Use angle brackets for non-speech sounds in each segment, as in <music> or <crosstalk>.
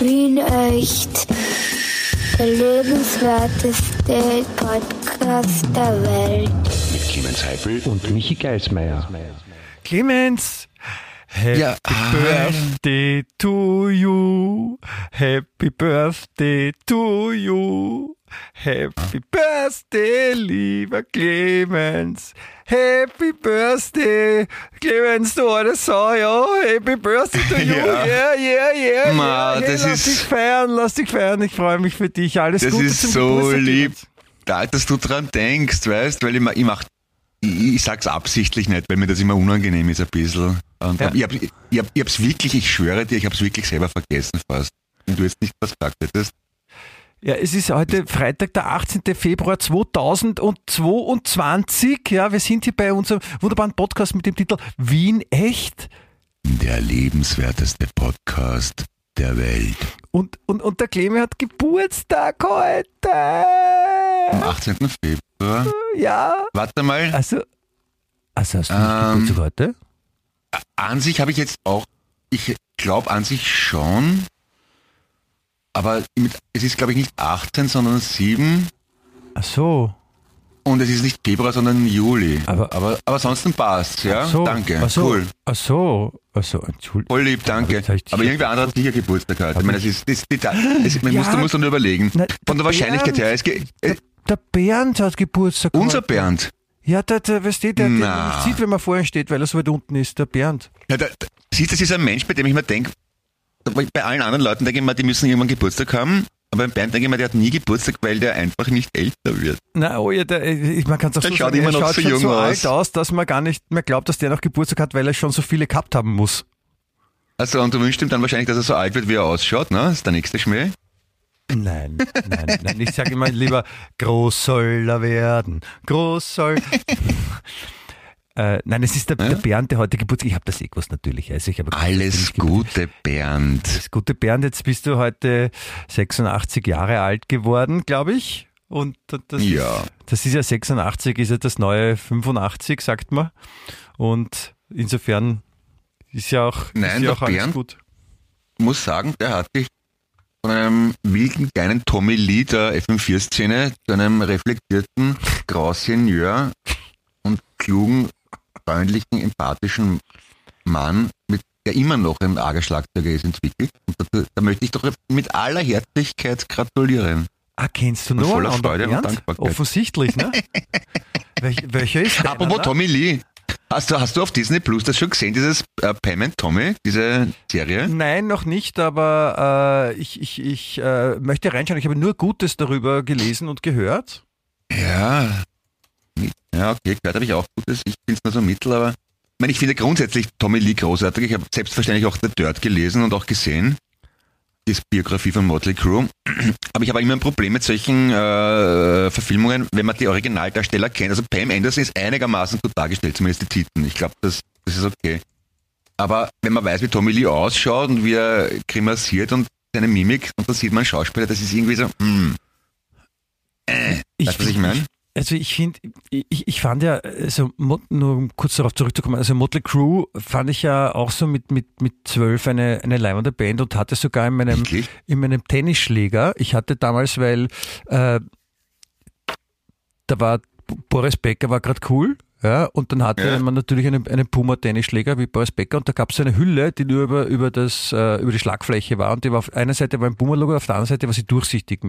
Wien echt. Der lebenswerteste Podcast der Welt. Mit Clemens Heifel und Michi Geismeier. Clemens, Happy Ja. Birthday to you. Happy Birthday to you. Happy Birthday, lieber Clemens. Happy Birthday, Clemens, du alte Sau, ja. Happy Birthday to you. <laughs> Ja. Yeah, yeah, yeah. Ma, yeah. das lass ist- dich feiern, lass dich feiern. Ich freue mich für dich. Alles Das Gute ist zum so Geburtstag, lieb, da, dass du dran denkst, weißt, weil ich, ich mach, ich, ich sag's absichtlich nicht, weil mir das immer unangenehm ist ein bisschen. Und Ja. ich, hab, ich, hab, ich hab's wirklich, ich schwöre dir, ich hab's wirklich selber vergessen fast. Wenn du jetzt nicht was gesagt hättest. Ja, es ist heute Freitag, der 18. Februar 2022. Ja, wir sind hier bei unserem wunderbaren Podcast mit dem Titel Wien echt. Der lebenswerteste Podcast der Welt. Und, und, und der Clemi hat Geburtstag heute. Am 18. Februar. Ja. Warte mal, Also, also hast du nicht Ähm, Geburtstag heute? an sich habe ich jetzt auch, ich glaube an sich schon, aber mit, es ist glaube ich nicht 18, sondern 7. Ach so. Und es ist nicht Februar, sondern Juli. Aber- aber, aber ansonsten passt, ja? Ach so. Danke. Ach so. Cool. Ach so. Ach so. Entschuldigung. Voll lieb, danke. Aber ja- irgendwer anderer hat sicher Geburtstag heute. Ich meine, das ist, das, das, das, man <laughs> Ja. muss, musst nur überlegen. Na, Von der Wahrscheinlichkeit Bernd- her. Es, ge- äh, Der Bernd hat Geburtstag unser heute. Bernd. Ja, der, der, weißt du, der, der nicht sieht, wenn man vor ihm steht, weil er so weit unten ist, der Bernd. Ja, der, der, siehst du, das ist ein Mensch, bei dem ich mir denke, bei allen anderen Leuten denke ich mir, die müssen irgendwann Geburtstag haben. Aber beim Bernd denke ich mir, der hat nie Geburtstag, weil der einfach nicht älter wird. Na, oh ja, der, ich, man kann es auch Der so schaut sagen, immer er noch schaut so jung so aus. alt aus, dass man gar nicht mehr glaubt, dass der noch Geburtstag hat, weil er schon so viele gehabt haben muss. Also, und du wünschst ihm dann wahrscheinlich, dass er so alt wird, wie er ausschaut, ne? Das ist der nächste Schmäh. Nein, nein, nein. Ich sage immer lieber, groß soll er werden. Groß soll. <laughs> äh, nein, es ist der, der Bernd, der heute Geburtstag. Ich habe das eh gewusst natürlich. Also ich habe Alles Gute, Bernd. Das gute Bernd, jetzt bist du heute 86 Jahre alt geworden, glaube ich. Und das, Ja. ist, das ist ja 86, ist ja das neue 85, sagt man. Und insofern ist ja auch, Nein, ist ja auch alles Bernd- gut. muss sagen, der hat sich von einem wilden kleinen Tommy Lee der FM4-Szene zu einem reflektierten Grausenieur und klugen, freundlichen, empathischen Mann, mit, der immer noch ein arger Schlagzeuger ist, entwickelt. Und da, da möchte ich doch mit aller Herzlichkeit gratulieren. Ah, kennst du noch voller Freude und? Dankbarkeit. Offensichtlich, ne? <laughs> Welch, welcher ist der? Apropos Tommy Lee, hast du, hast du auf Disney Plus das schon gesehen, dieses äh, Pam and Tommy, diese Serie? Nein, noch nicht, aber äh, ich, ich, ich äh, möchte reinschauen. Ich habe nur Gutes darüber gelesen und gehört. Ja. Ja, okay, gehört habe ich auch Gutes. Ich finde es nur so mittel, aber ich meine, ich finde grundsätzlich Tommy Lee großartig. Ich habe selbstverständlich auch The Dirt gelesen und auch gesehen. Die Biografie von Motley Crue. <clears throat> Aber ich habe immer ein Problem mit solchen äh, Verfilmungen, wenn man die Originaldarsteller kennt. Also Pam Anderson ist einigermaßen gut dargestellt, zumindest die Titeln. Ich glaube, das, das ist okay. Aber wenn man weiß, wie Tommy Lee ausschaut und wie er grimassiert und seine Mimik, und da sieht man Schauspieler, das ist irgendwie so, hm. Äh, weißt du, was ich meine? Also ich finde, ich, ich fand ja, also nur um kurz darauf zurückzukommen, also Motley Crue fand ich ja auch so mit, mit, mit zwölf eine, eine leibende Band und hatte sogar in meinem, in meinem Tennisschläger, ich hatte damals, weil äh, da war Boris Becker war gerade cool, ja, und dann hatte Ja. man natürlich einen, einen Puma-Tennisschläger wie Boris Becker und da gab es eine Hülle, die nur über, über, das, äh, über die Schlagfläche war und die war auf einer Seite war ein Puma-Logo, auf der anderen Seite war sie durchsichtig.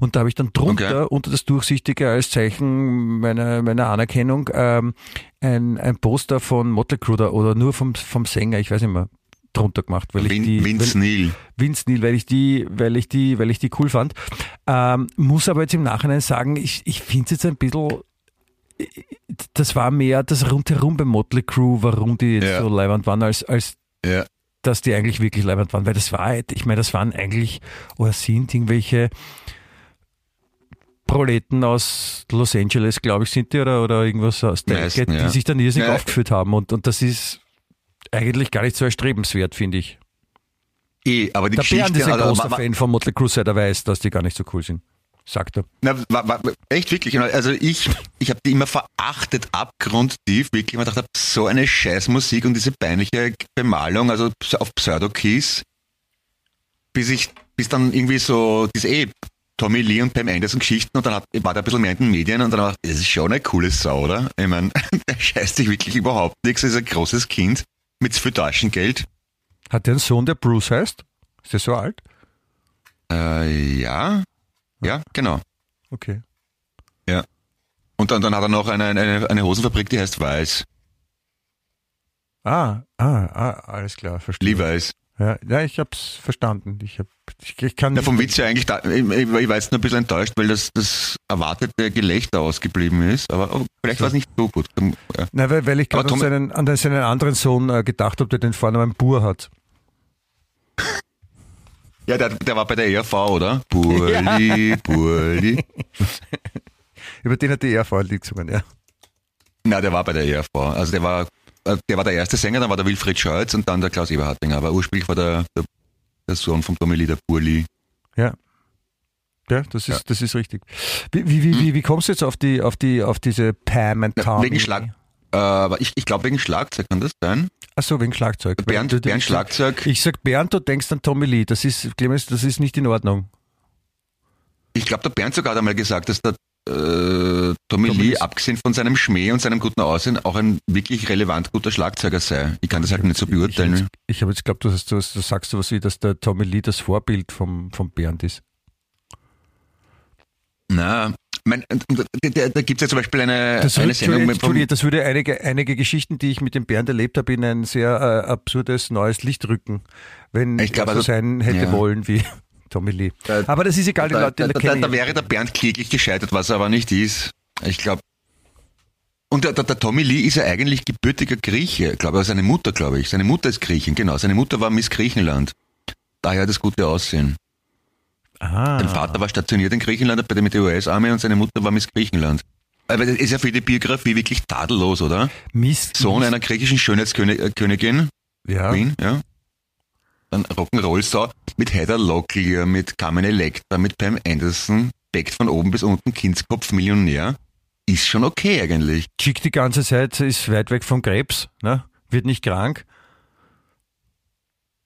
Und da habe ich dann drunter, Okay. unter das Durchsichtige als Zeichen meiner, meiner Anerkennung, ähm, ein, ein Poster von Motley Crue oder nur vom, vom Sänger, ich weiß nicht mehr, drunter gemacht, weil ich Vin, die, Vince weil, Neil. Vince Neil, weil ich die, weil ich die, weil ich die cool fand. Ähm, muss aber jetzt im Nachhinein sagen, ich, ich finde es jetzt ein bisschen, das war mehr das rundherum bei Motley Crue, warum die jetzt Ja. so leibend waren, als, als Ja. dass die eigentlich wirklich leibend waren, weil das war, ich meine, das waren eigentlich oder sind irgendwelche Proleten aus Los Angeles, glaube ich, sind die oder, oder irgendwas aus der Ecke, ja. die sich dann irrsinnig Ja. aufgeführt haben und, und das ist eigentlich gar nicht so erstrebenswert, finde ich. Eh, aber die Der Geschichte... Bernd ist ein großer Fan von Motley Crue, seit er weiß, dass die gar nicht so cool sind. Sagt er. Na, wa, wa, echt wirklich. Also ich, ich habe die immer verachtet, abgrundtief, wirklich. Man dachte, so eine Scheißmusik und diese peinliche Bemalung, also auf Pseudo-Keys, bis ich bis dann irgendwie so, diese eh, Tommy Lee und Pam Anderson Geschichten und dann hat, war der ein bisschen mehr in den Medien und dann war das ist schon eine coole Sau, oder? Ich meine, <laughs> der scheißt sich wirklich überhaupt nichts, ist ein großes Kind mit viel Taschengeld. Hat der einen Sohn, der Bruce heißt? Ist der so alt? Äh, ja. Ja, genau. Okay. Ja. Und dann, dann hat er noch eine, eine, eine Hosenfabrik, die heißt Weiß. Ah, ah, ah, alles klar, verstehe. Levi's. Ja, ja, ich hab's verstanden. Ich, hab, ich, ich kann Ja, vom Witz ja eigentlich, da, ich, ich war jetzt nur ein bisschen enttäuscht, weil das, das erwartete Gelächter ausgeblieben ist, aber oh, vielleicht war es nicht so gut. Ja. Nein, weil, weil ich gerade an seinen, an seinen anderen Sohn äh, gedacht habe, der den Vornamen Bur hat. Ja, der, der war bei der ERV, oder? Burli, <laughs> Burli. Über den hat die ERV ein Lied gesungen, ja. Na, der war bei der ERV. Also der war, äh, der war der erste Sänger, dann war der Wilfried Scholz und dann der Klaus Eberhardinger. Aber ursprünglich war der, der, der Sohn vom Tommy der Burli. Ja. Ja, das ist, Ja. das ist richtig. Wie, wie, wie, wie, wie kommst du jetzt auf die, auf die, auf diese Pam and Ja, Tommy? wegen Schlag, äh, aber ich, ich glaube wegen Schlagzeug kann das sein. Ach so, wegen Schlagzeug. Bernd, du- Bernd ich- Schlagzeug. Ich sag Bernd, du denkst an Tommy Lee. Das ist, Clemens, das ist nicht in Ordnung. Ich glaube, der Bernd sogar hat einmal gesagt, dass der äh, Tommy, Lee, abgesehen von seinem Schmäh und seinem guten Aussehen, auch ein wirklich relevant guter Schlagzeuger sei. Ich kann das halt nicht so Ich habe beurteilen. jetzt, ich hab jetzt glaubt, du, hast, du, hast- du sagst sowas wie, dass der Tommy Lee das Vorbild vom, vom Bernd ist. Na, mein, da, da, gibt es ja zum Beispiel eine, Das eine würde, Sendung mit vom, Entschuldige, das würde einige, einige Geschichten, die ich mit dem Bernd erlebt habe, in ein sehr äh, absurdes neues Licht rücken, wenn Ich glaube, er so also- sein hätte ja. wollen wie <laughs> Tommy Lee. Da- Aber das ist egal, die da, Leute da, da, da wäre der Bernd kläglich gescheitert, was er aber nicht ist. Ich glaube. Und der, der, der Tommy Lee ist ja eigentlich gebürtiger Grieche, glaube ich, seine Mutter, glaube ich. Seine Mutter ist Griechin, genau. Seine Mutter war Miss Griechenland. Daher das gute Aussehen. Ah, Sein Vater war stationiert in Griechenland bei der mit der US-Armee und seine Mutter war Miss Griechenland. Aber das ist ja für die Biografie wirklich tadellos, oder? Mist. Sohn Mist. einer griechischen Schönheitskönigin, ja. Queen, ja. Dann Rock'n'Roll-Sau mit Heather Locklear, mit Carmen Electra, mit Pam Anderson, deckt von oben bis unten, Kindskopf, Millionär. Ist schon okay eigentlich. Chick die ganze Zeit ist weit weg vom Krebs, ne? wird nicht krank.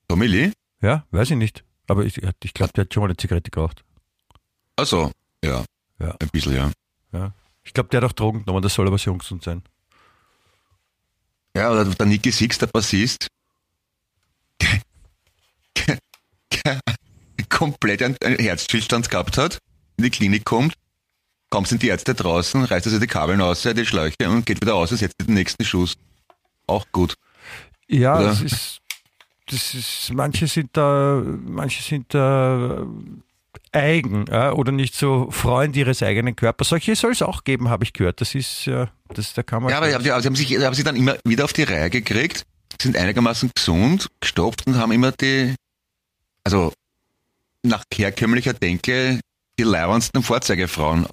Tommy Lee? Ja, weiß ich nicht. Aber ich, ich glaube, der hat schon mal eine Zigarette geraucht. Also, ja. Ja. Ein bisschen, ja. Ja. Ich glaube, der hat auch Drogen genommen, das soll aber sehr ungesund sein. Ja, oder der Nicky Six, der Bassist, komplett einen einen Herzstillstand gehabt hat, in die Klinik kommt, kaum sind die Ärzte draußen, reißt er sich die Kabeln aus, die Schläuche und geht wieder aus und setzt den nächsten Schuss. Auch gut. Ja, Oder? das ist, das ist, manche sind da, manche sind da eigen ja, oder nicht so Freund ihres eigenen Körpers. Solche soll es auch geben, habe ich gehört. Das ist, ja, das, da kann man. Ja, aber, aber sie haben sich, haben sie dann immer wieder auf die Reihe gekriegt, sind einigermaßen gesund, gestopft und haben immer die, also nach herkömmlicher Denke, die leibendsten Vorzeigefrauen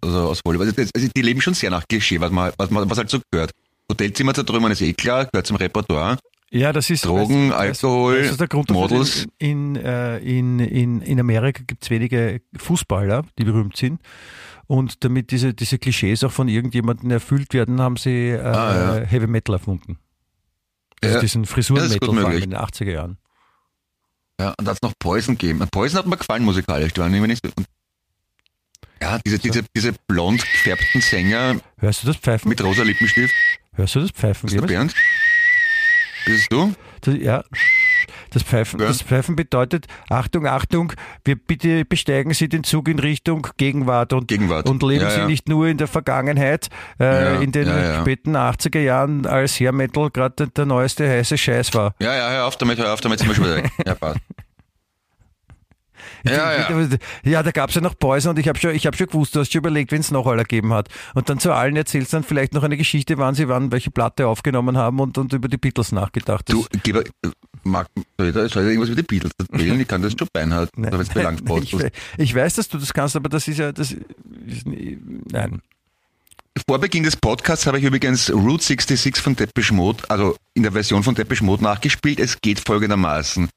also aus Volleyball. Also, also die leben schon sehr nach Klischee, was, man, was, man, was halt so gehört. Hotelzimmer zertrümmern ist eh klar, gehört zum Repertoire. Ja, das ist Drogen, weißt- Alkohol, weißt du, der Grund, dafür, Models. In, äh, in, in, in Amerika gibt es wenige Fußballer, die berühmt sind. Und damit diese, diese Klischees auch von irgendjemandem erfüllt werden, haben sie äh, Ah, ja. Heavy Metal erfunden. Also Ja. diesen das ist Frisuren-Metal möglich. in den 80er Jahren. Ja, und da hat es noch Poison gegeben. Poison hat mir gefallen musikalisch, die waren immer nicht so. Ja, diese, diese, diese blond gefärbten Sänger Hörst du das Pfeifen? mit rosa Lippenstift. Hörst du das Pfeifen? Ist der? Bernd? Bist es du? Das, ja. Das Pfeifen, Ja. das Pfeifen bedeutet, Achtung, Achtung, wir bitte besteigen Sie den Zug in Richtung Gegenwart und, Gegenwart. und leben Ja, Sie ja. nicht nur in der Vergangenheit, äh, in den späten 80er Jahren, als Hair Metal gerade der, neueste heiße Scheiß war. Ja, ja, hör auf damit, hör auf damit, sind wir schon wieder weg. <laughs> Ja, passt. Ja, <laughs> ja. ja, da gab es ja noch Poison und ich habe schon, ich hab schon gewusst, du hast schon überlegt, wenn es noch alle gegeben hat. Und dann zu allen erzählst dann vielleicht noch eine Geschichte, wann sie wann welche Platte aufgenommen haben und, und über die Beatles nachgedacht. Das- Du, Geber, mag, soll ich, da, soll ich irgendwas über die Beatles erzählen? Ich kann das schon beinhalten. Nein, wenn es nein, ich, ich weiß, dass du das kannst, aber das ist ja, das ist, nein. Vor Beginn des Podcasts habe ich übrigens Route 66 von Depeche Mode, also in der Version von Depeche Mode nachgespielt. Es geht folgendermaßen.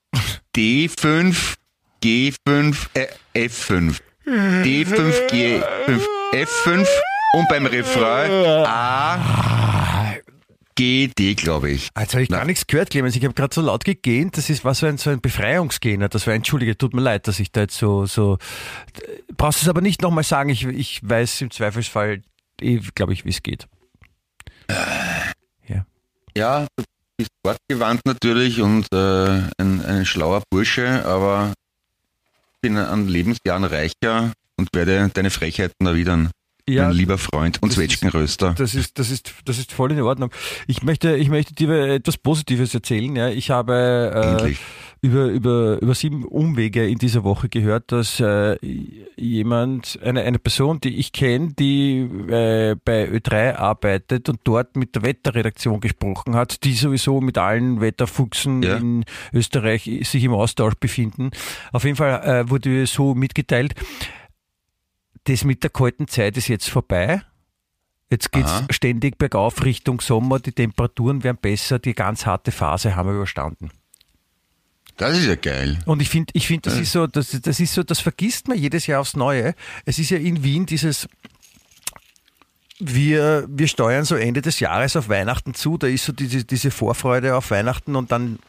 D5, G5, äh, F5. D5, G5, F5 und beim Refrain A, GED, glaube ich. Jetzt habe ich gar nichts gehört, Clemens. Ich habe gerade so laut gegähnt. Das ist was so ein, so ein Befreiungsgähner. Das war, entschuldige, tut mir leid, dass ich da jetzt so, so, brauchst es aber nicht nochmal sagen. Ich, ich weiß im Zweifelsfall, glaube ich, wie es geht. Ja. Ja, du bist wortgewandt natürlich und äh, ein, ein schlauer Bursche, aber bin an Lebensjahren reicher und werde deine Frechheiten erwidern. Ja, mein lieber Freund und Zwetschgenröster. Das ist, das ist, das ist voll in Ordnung. Ich möchte, ich möchte dir etwas Positives erzählen. Ja, ich habe äh, über, über, über sieben Umwege in dieser Woche gehört, dass äh, jemand, eine, eine Person, die ich kenne, die äh, bei Ö3 arbeitet und dort mit der Wetterredaktion gesprochen hat, die sowieso mit allen Wetterfuchsen ja. in Österreich sich im Austausch befinden. Auf jeden Fall äh, wurde so mitgeteilt, das mit der kalten Zeit ist jetzt vorbei. Jetzt geht es ständig bergauf Richtung Sommer, die Temperaturen werden besser, die ganz harte Phase haben wir überstanden. Das ist ja geil. Und ich finde, ich finde, das ja. ist so, das, das ist so, das vergisst man jedes Jahr aufs Neue. Es ist ja in Wien dieses, wir, wir steuern so Ende des Jahres auf Weihnachten zu, da ist so diese, diese Vorfreude auf Weihnachten und dann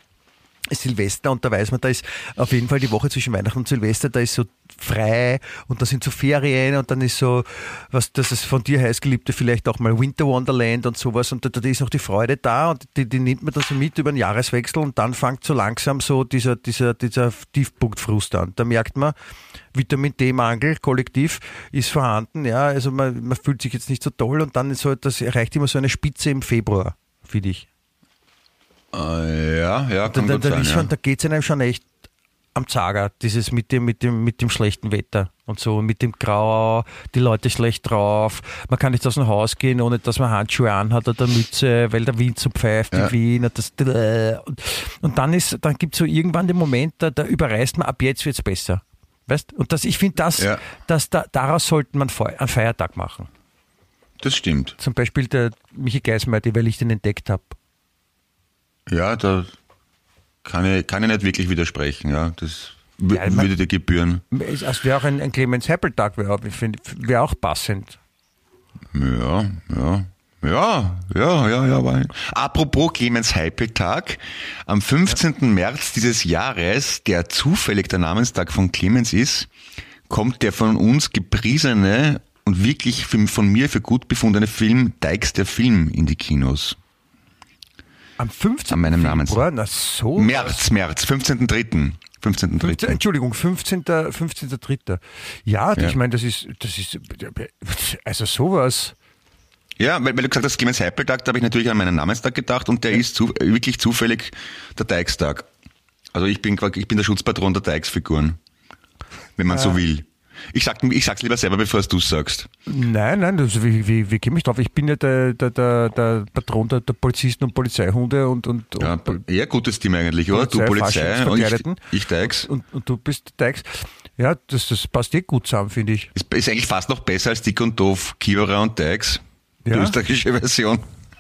Silvester und da weiß man, da ist auf jeden Fall die Woche zwischen Weihnachten und Silvester, da ist so frei und da sind so Ferien und dann ist so, was das ist von dir heißgeliebte vielleicht auch mal Winter Wonderland und sowas und da, da ist noch die Freude da und die, die nimmt man dann so mit über den Jahreswechsel und dann fängt so langsam so dieser, dieser, dieser Tiefpunktfrust an. Da merkt man, Vitamin D-Mangel kollektiv ist vorhanden, ja, also man, man fühlt sich jetzt nicht so toll und dann so, das erreicht immer so eine Spitze im Februar, finde ich. Äh, ja, ja, kann da, da, da, sein, schon, ja. da geht es einem schon echt am Zager, dieses mit dem, mit dem, mit dem schlechten Wetter und so, mit dem Grau, die Leute schlecht drauf, man kann nicht aus dem Haus gehen, ohne dass man Handschuhe anhat oder Mütze, weil der Wind so pfeift ja. in Wien und, das, und, und dann ist, dann gibt es so irgendwann den Moment, da, da überreißt man, ab jetzt wird es besser. Weißt? Und das, ich finde, das, ja. das, da, daraus sollte man einen Feiertag machen. Das stimmt. Zum Beispiel der Michi Geismeier, weil ich den entdeckt habe. Ja, da kann ich, kann ich nicht wirklich widersprechen. Ja, das ja, würde dir gebühren. Es wäre auch ein, ein Clemens Heppel-Tag, wäre wär auch passend. Ja, ja. Ja, ja, ja, ja. Apropos Clemens Heipel-Tag, am 15. Ja. März dieses Jahres, der zufällig der Namenstag von Clemens ist, kommt der von uns gepriesene und wirklich von mir für gut befundene Film Dykes der Film in die Kinos. Am 15. An meinem Namen. Na so. März, März, 15.3. 15. Entschuldigung, 15. 15.3. Ja, ja, ich meine, das ist, das ist, also sowas. Ja, weil, weil du gesagt hast, Clemens Heipeltag, da habe ich natürlich an meinen Namenstag gedacht und der ja. ist zu, wirklich zufällig der Teixtag. Also ich bin, ich bin der Schutzpatron der Teixfiguren, wenn man ja. so will. Ich, sag, ich sag's lieber selber, bevor du es sagst. Nein, nein, das, wie, wie, wie komme ich drauf? Ich bin ja der, der, der, der Patron der, der Polizisten und Polizeihunde und. und, ja, eher gutes Team eigentlich, oder? Du Polizei und ich, ich Deix. Und, und du bist Deix. Ja, das, das passt eh gut zusammen, finde ich. Ist, ist eigentlich fast noch besser als Dick und Doof, Kivara und Deix. Ja. Die österreichische Version.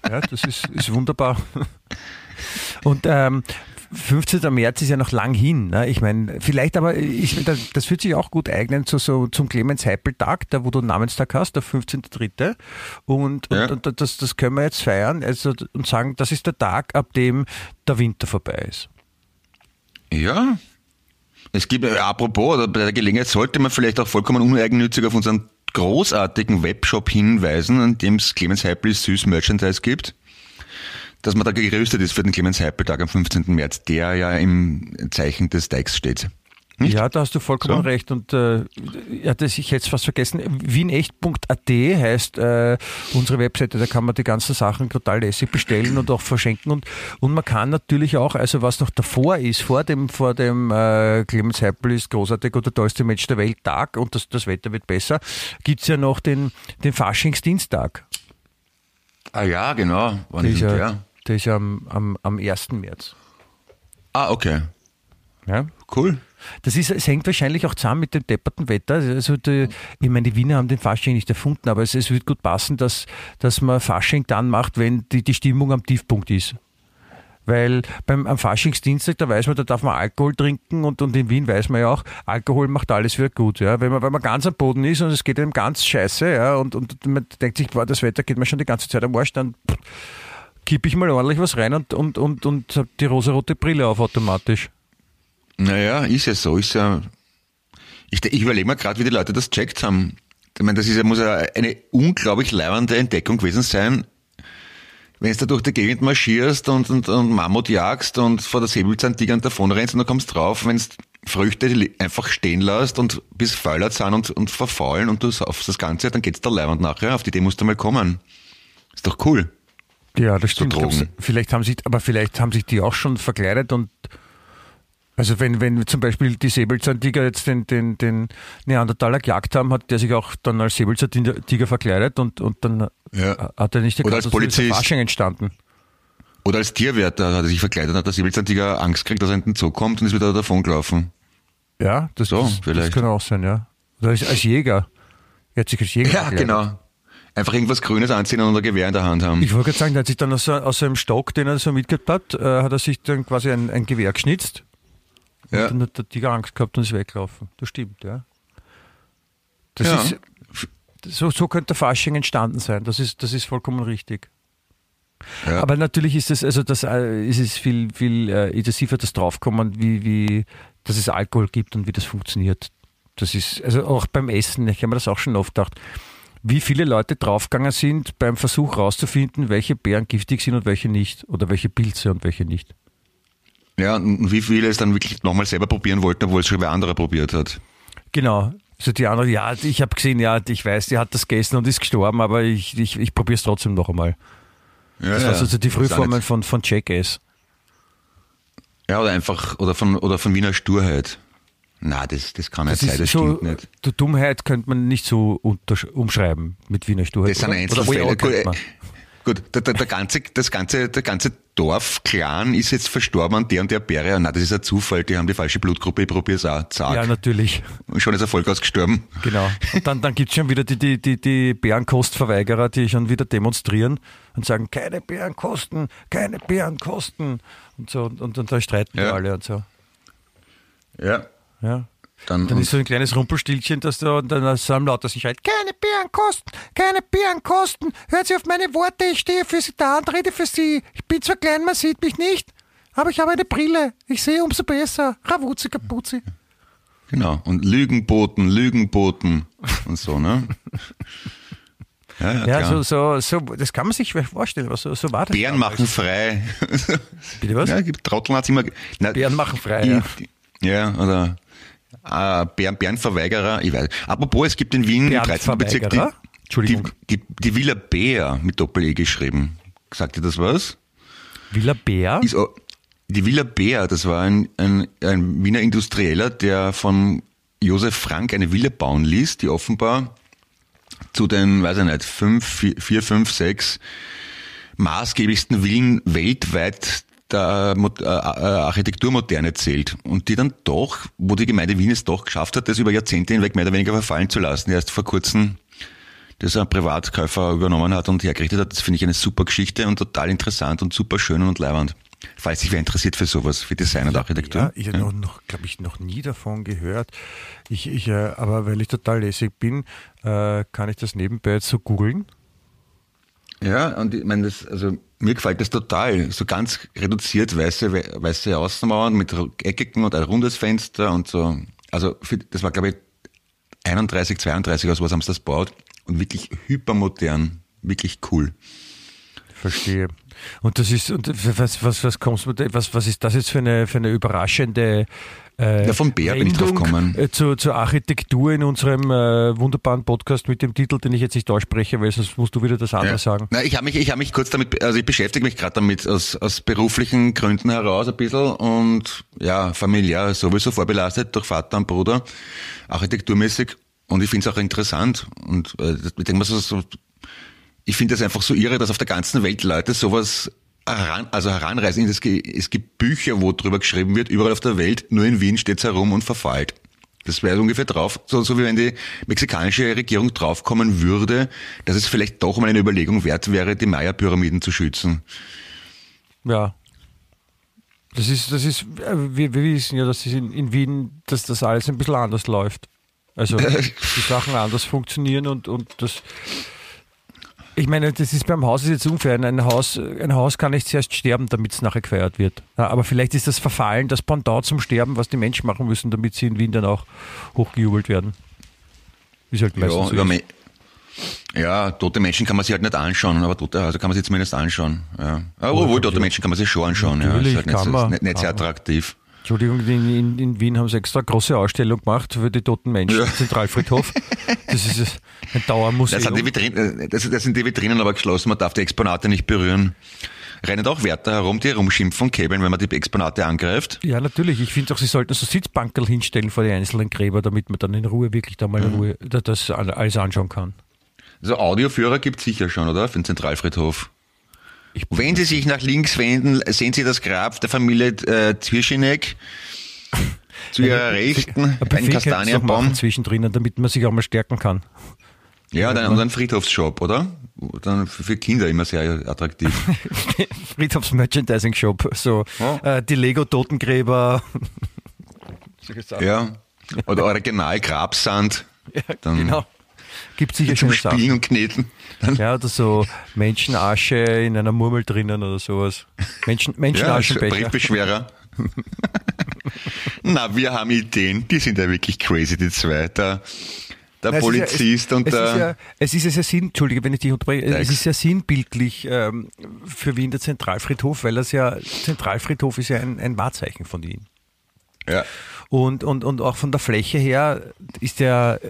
Ja, das ist, ist wunderbar. <laughs> Und ähm, 15. März ist ja noch lang hin. Ne? Ich meine, vielleicht aber, ich, das, das wird sich auch gut eignen zu, so, zum Clemens Heipel-Tag, da wo du einen Namenstag hast, der 15.3. Und, ja. und, und, das, das können wir jetzt feiern also, und sagen, das ist der Tag, ab dem der Winter vorbei ist. Ja. Es gibt, äh, apropos, oder bei der Gelegenheit sollte man vielleicht auch vollkommen uneigennützig auf unseren großartigen Webshop hinweisen, an dem es Clemens Heipel süß Merchandise gibt dass man da gerüstet ist für den Clemens Heipel-Tag am 15. März, der ja im Zeichen des Dykes steht. Nicht? Ja, da hast du vollkommen so. recht. Und äh, ja, das, ich hätte es fast vergessen. Wienecht.at heißt äh, unsere Webseite, da kann man die ganzen Sachen total lässig bestellen und auch verschenken. Und, und man kann natürlich auch, also was noch davor ist, vor dem, vor dem äh, Clemens Heipel ist großartig oder tollste Mensch der Welt Tag und das, das Wetter wird besser, gibt es ja noch den, den Faschingsdienstag. Ah ja, genau. Wann ist der? Der ist ja am, am, am 1. März. Ah, okay. Ja. Cool. Das ist, es hängt wahrscheinlich auch zusammen mit dem depperten Wetter. Also die, ich meine, die Wiener haben den Fasching nicht erfunden, aber es, es wird gut passen, dass, dass man Fasching dann macht, wenn die, die Stimmung am Tiefpunkt ist. Weil beim am Faschingsdienstag, da weiß man, da darf man Alkohol trinken und, und in Wien weiß man ja auch, Alkohol macht alles wieder gut. Ja? Wenn, man, wenn man ganz am Boden ist und es geht einem ganz scheiße ja? und, und man denkt sich, boah, das Wetter geht mir schon die ganze Zeit am Arsch, dann kippe ich mal ordentlich was rein und, und, und, und hab die rosarote Brille auf automatisch. Naja, ist ja so, ist ja. Ich, ich überlege mir gerade, wie die Leute das checkt haben. Ich meine, das ist ja, muss ja eine unglaublich leibende Entdeckung gewesen sein, wenn du durch die Gegend marschierst und, und, und Mammut jagst und vor der Säbelzahntiger davon rennst und du kommst drauf, wenn du Früchte einfach stehen lässt und bis Fäulert sind und, und verfaulen und du saufst das Ganze, dann geht's da leibend nachher. Auf die Idee musst du mal kommen. Ist doch cool. Ja, das stimmt. Drogen. Vielleicht haben sich, aber vielleicht haben sich die auch schon verkleidet und also wenn, wenn zum Beispiel die Säbelzahntiger jetzt den, den, den Neandertaler gejagt haben, hat der sich auch dann als Säbelzahntiger verkleidet und, und dann Ja. hat er nicht Oder als dass Polizist. Fasching entstanden. Oder als Tierwärter hat er sich verkleidet und hat der Säbelzahntiger Angst gekriegt, dass er in den Zoo kommt und ist wieder davon gelaufen. Ja, das, So, das, das kann auch sein, ja. Oder als, als Jäger. Er hat sich als Jäger Ja, verkleidet. genau. Einfach irgendwas Grünes anziehen und ein Gewehr in der Hand haben. Ich wollte gerade sagen, der hat sich dann aus, aus seinem Stock, den er so mitgehabt hat, äh, hat er sich dann quasi ein, ein Gewehr geschnitzt. Ja. Und dann hat der Tiger Angst gehabt und ist weggelaufen. Das stimmt, ja. Das Ja. ist, so, so könnte der Fasching entstanden sein. Das ist, das ist vollkommen richtig. Ja. Aber natürlich ist es, also das äh, ist es viel, viel äh, intensiver das draufkommen, wie, wie, dass es Alkohol gibt und wie das funktioniert. Das ist, also auch beim Essen, ich habe mir das auch schon oft gedacht, wie viele Leute draufgegangen sind beim Versuch rauszufinden, welche Beeren giftig sind und welche nicht. Oder welche Pilze und welche nicht. Ja, und wie viele es dann wirklich nochmal selber probieren wollten, obwohl es schon wer anderer probiert hat. Genau. So die andere, ja, ich habe gesehen, ja, ich weiß, die hat das gegessen und ist gestorben, aber ich, ich, ich probiere es trotzdem noch einmal. Ja, Das war also die nicht- von, von Jackass. Ja, oder einfach, oder von, oder von Wiener Sturheit. Na, das, das kann nicht sein, das so, stimmt nicht. Die Dummheit könnte man nicht so umschreiben mit Wiener Sturheit. Das sind Einzelfälle. Gut, äh, gut der, der, der ganze, das ganze, der ganze Dorf-Clan ist jetzt verstorben an der und der Beere. Na, das ist ein Zufall, die haben die falsche Blutgruppe, ich probier's auch. Zack. Ja, natürlich. Und schon ist er voll ausgestorben. Genau. Und dann, dann gibt es schon wieder die, die, die, die Bärenkostverweigerer, die schon wieder demonstrieren und sagen, keine Bärenkosten, keine Bärenkosten. Und so, und, und, und da streiten Ja. wir alle und so. Ja. Ja. Dann, Dann ist so ein kleines Rumpelstilzchen, das da und dann Sam lauter sich schreit, keine Bärenkosten, keine Bärenkosten, hören Sie auf meine Worte, ich stehe für Sie da und rede für Sie. Ich bin zwar klein, man sieht mich nicht, aber ich habe eine Brille, ich sehe umso besser. Ravuzzi Kapuzzi. genau. Und Lügenboten, Lügenboten <laughs> und so, ne? Ja, ja, Ja, so, so, so, das kann man sich vorstellen, aber so, so war das. Bären machen frei. Bitte was? Ja, gibt Trotteln hat's immer. Na, Bären machen frei, ja. Ja, oder äh, Bären, Bärenverweigerer, ich weiß. Apropos, es gibt in Wien im 13. Bezirk die, Bärenverweigerer? die, Entschuldigung. die, die Villa Bär mit Doppel-E geschrieben. Sagt ihr das was? Villa Bär? Ist, die Villa Bär, das war ein, ein, ein Wiener Industrieller, der von Josef Frank eine Villa bauen ließ, die offenbar zu den, weiß ich nicht, fünf, vier, vier fünf, sechs maßgeblichsten Villen weltweit der äh, äh, Architekturmoderne zählt. Und die dann doch, wo die Gemeinde Wien es doch geschafft hat, das über Jahrzehnte hinweg mehr oder weniger verfallen zu lassen. Erst vor kurzem das ein Privatkäufer übernommen hat und hergerichtet hat. Das finde ich eine super Geschichte und total interessant und super schön und leibend. Falls sich wer interessiert für sowas, für Design und Architektur. Ja, ich habe noch, noch glaube ich, noch nie davon gehört. Ich, ich, äh, aber weil ich total lässig bin, kann ich das nebenbei jetzt so googeln. Ja, und ich meine, das, also mir gefällt das total. So ganz reduziert weiße, weiße Außenmauern mit eckigen und ein rundes Fenster und so. Also für, das war, glaube ich, 31, 32 oder sowas haben sie das gebaut. Und wirklich hypermodern. Wirklich cool. Verstehe. Und das ist, und was, was, was kommst du, was, was ist das jetzt für eine, für eine überraschende äh, Ja, vom Bär bin ich drauf Wendung, gekommen. Äh, zur, zur Architektur in unserem äh, wunderbaren Podcast mit dem Titel, den ich jetzt nicht ausspreche, weil sonst musst du wieder das andere Ja. sagen. Na, ich habe mich, ich habe mich kurz damit, also ich beschäftige mich gerade damit aus, aus beruflichen Gründen heraus ein bisschen und ja, familiär sowieso vorbelastet durch Vater und Bruder, architekturmäßig und ich finde es auch interessant und äh, ich denke mal so, so ich finde das einfach so irre, dass auf der ganzen Welt Leute sowas heran, also heranreißen. Es, es gibt Bücher, wo drüber geschrieben wird, überall auf der Welt, nur in Wien steht's herum und verfallt. Das wäre ungefähr drauf, so, so wie wenn die mexikanische Regierung draufkommen würde, dass es vielleicht doch mal eine Überlegung wert wäre, die Maya-Pyramiden zu schützen. Ja. Das ist, das ist, äh, wir, wir wissen ja, dass es in, in Wien, dass das alles ein bisschen anders läuft. Also <laughs> die Sachen anders funktionieren und, und das Ich meine, das ist beim Haus ist jetzt unfair. Ein Haus, ein Haus kann nicht zuerst sterben, damit es nachher gefeiert wird. Aber vielleicht ist das Verfallen das Pendant zum Sterben, was die Menschen machen müssen, damit sie in Wien dann auch hochgejubelt werden. Ist halt meistens Ja, so. Me ja, tote Menschen kann man sich halt nicht anschauen, aber tote Häuser kann man sich zumindest anschauen. Ja. Aber obwohl, tote Menschen kann man sich schon anschauen. Ja. Ist halt nicht, kann man, nicht, nicht sehr attraktiv. Entschuldigung, in, in, in Wien haben sie extra eine große Ausstellung gemacht für die toten Menschen Ja. im Zentralfriedhof. Das ist ein Das, Dauermuseum. Vitrinen, äh, das, das sind die Vitrinen aber geschlossen, man darf die Exponate nicht berühren. Rennen auch Wärter herum, die herumschimpfen und käbeln, wenn man die Exponate angreift. Ja, natürlich. Ich finde auch, sie sollten so Sitzbankerl hinstellen vor die einzelnen Gräber, damit man dann in Ruhe wirklich da mal Mhm. in Ruhe das- das alles anschauen kann. Also Audioführer gibt es sicher schon, oder? Für den Zentralfriedhof. Wenn Sie sich nach links wenden, sehen Sie das Grab der Familie äh, Zwierschinek. <laughs> Zu ihrer Rechten Ein Kastanienbaum. zwischendrin, damit man sich auch mal stärken kann. Ja, und ein, und ein Friedhofsshop, oder? Dann für Kinder immer sehr attraktiv. <laughs> Friedhofs-Merchandising-Shop. So Ja. äh, die Lego-Totengräber. Ja. Oder Original Grabsand. <laughs> Dann Genau. Gibt sicher Sachen. Spielen und Kneten. Ja, oder so Menschenasche in einer Murmel drinnen oder sowas. Menschen, ja, Menschenaschenbecher. Briefbeschwerer. <laughs> Na, wir haben Ideen. Die sind ja wirklich crazy, die zwei. Der, der Nein, es ist ja- Polizist es, und es der... ist ja, es ist ja sehr sinn, Entschuldige, wenn ich dich unterbreche, es Thanks. ist ja sinnbildlich ähm, für Wien der Zentralfriedhof, weil das ja, Zentralfriedhof ist ja ein, ein Wahrzeichen von Wien. Ja. Und, und, und auch von der Fläche her ist der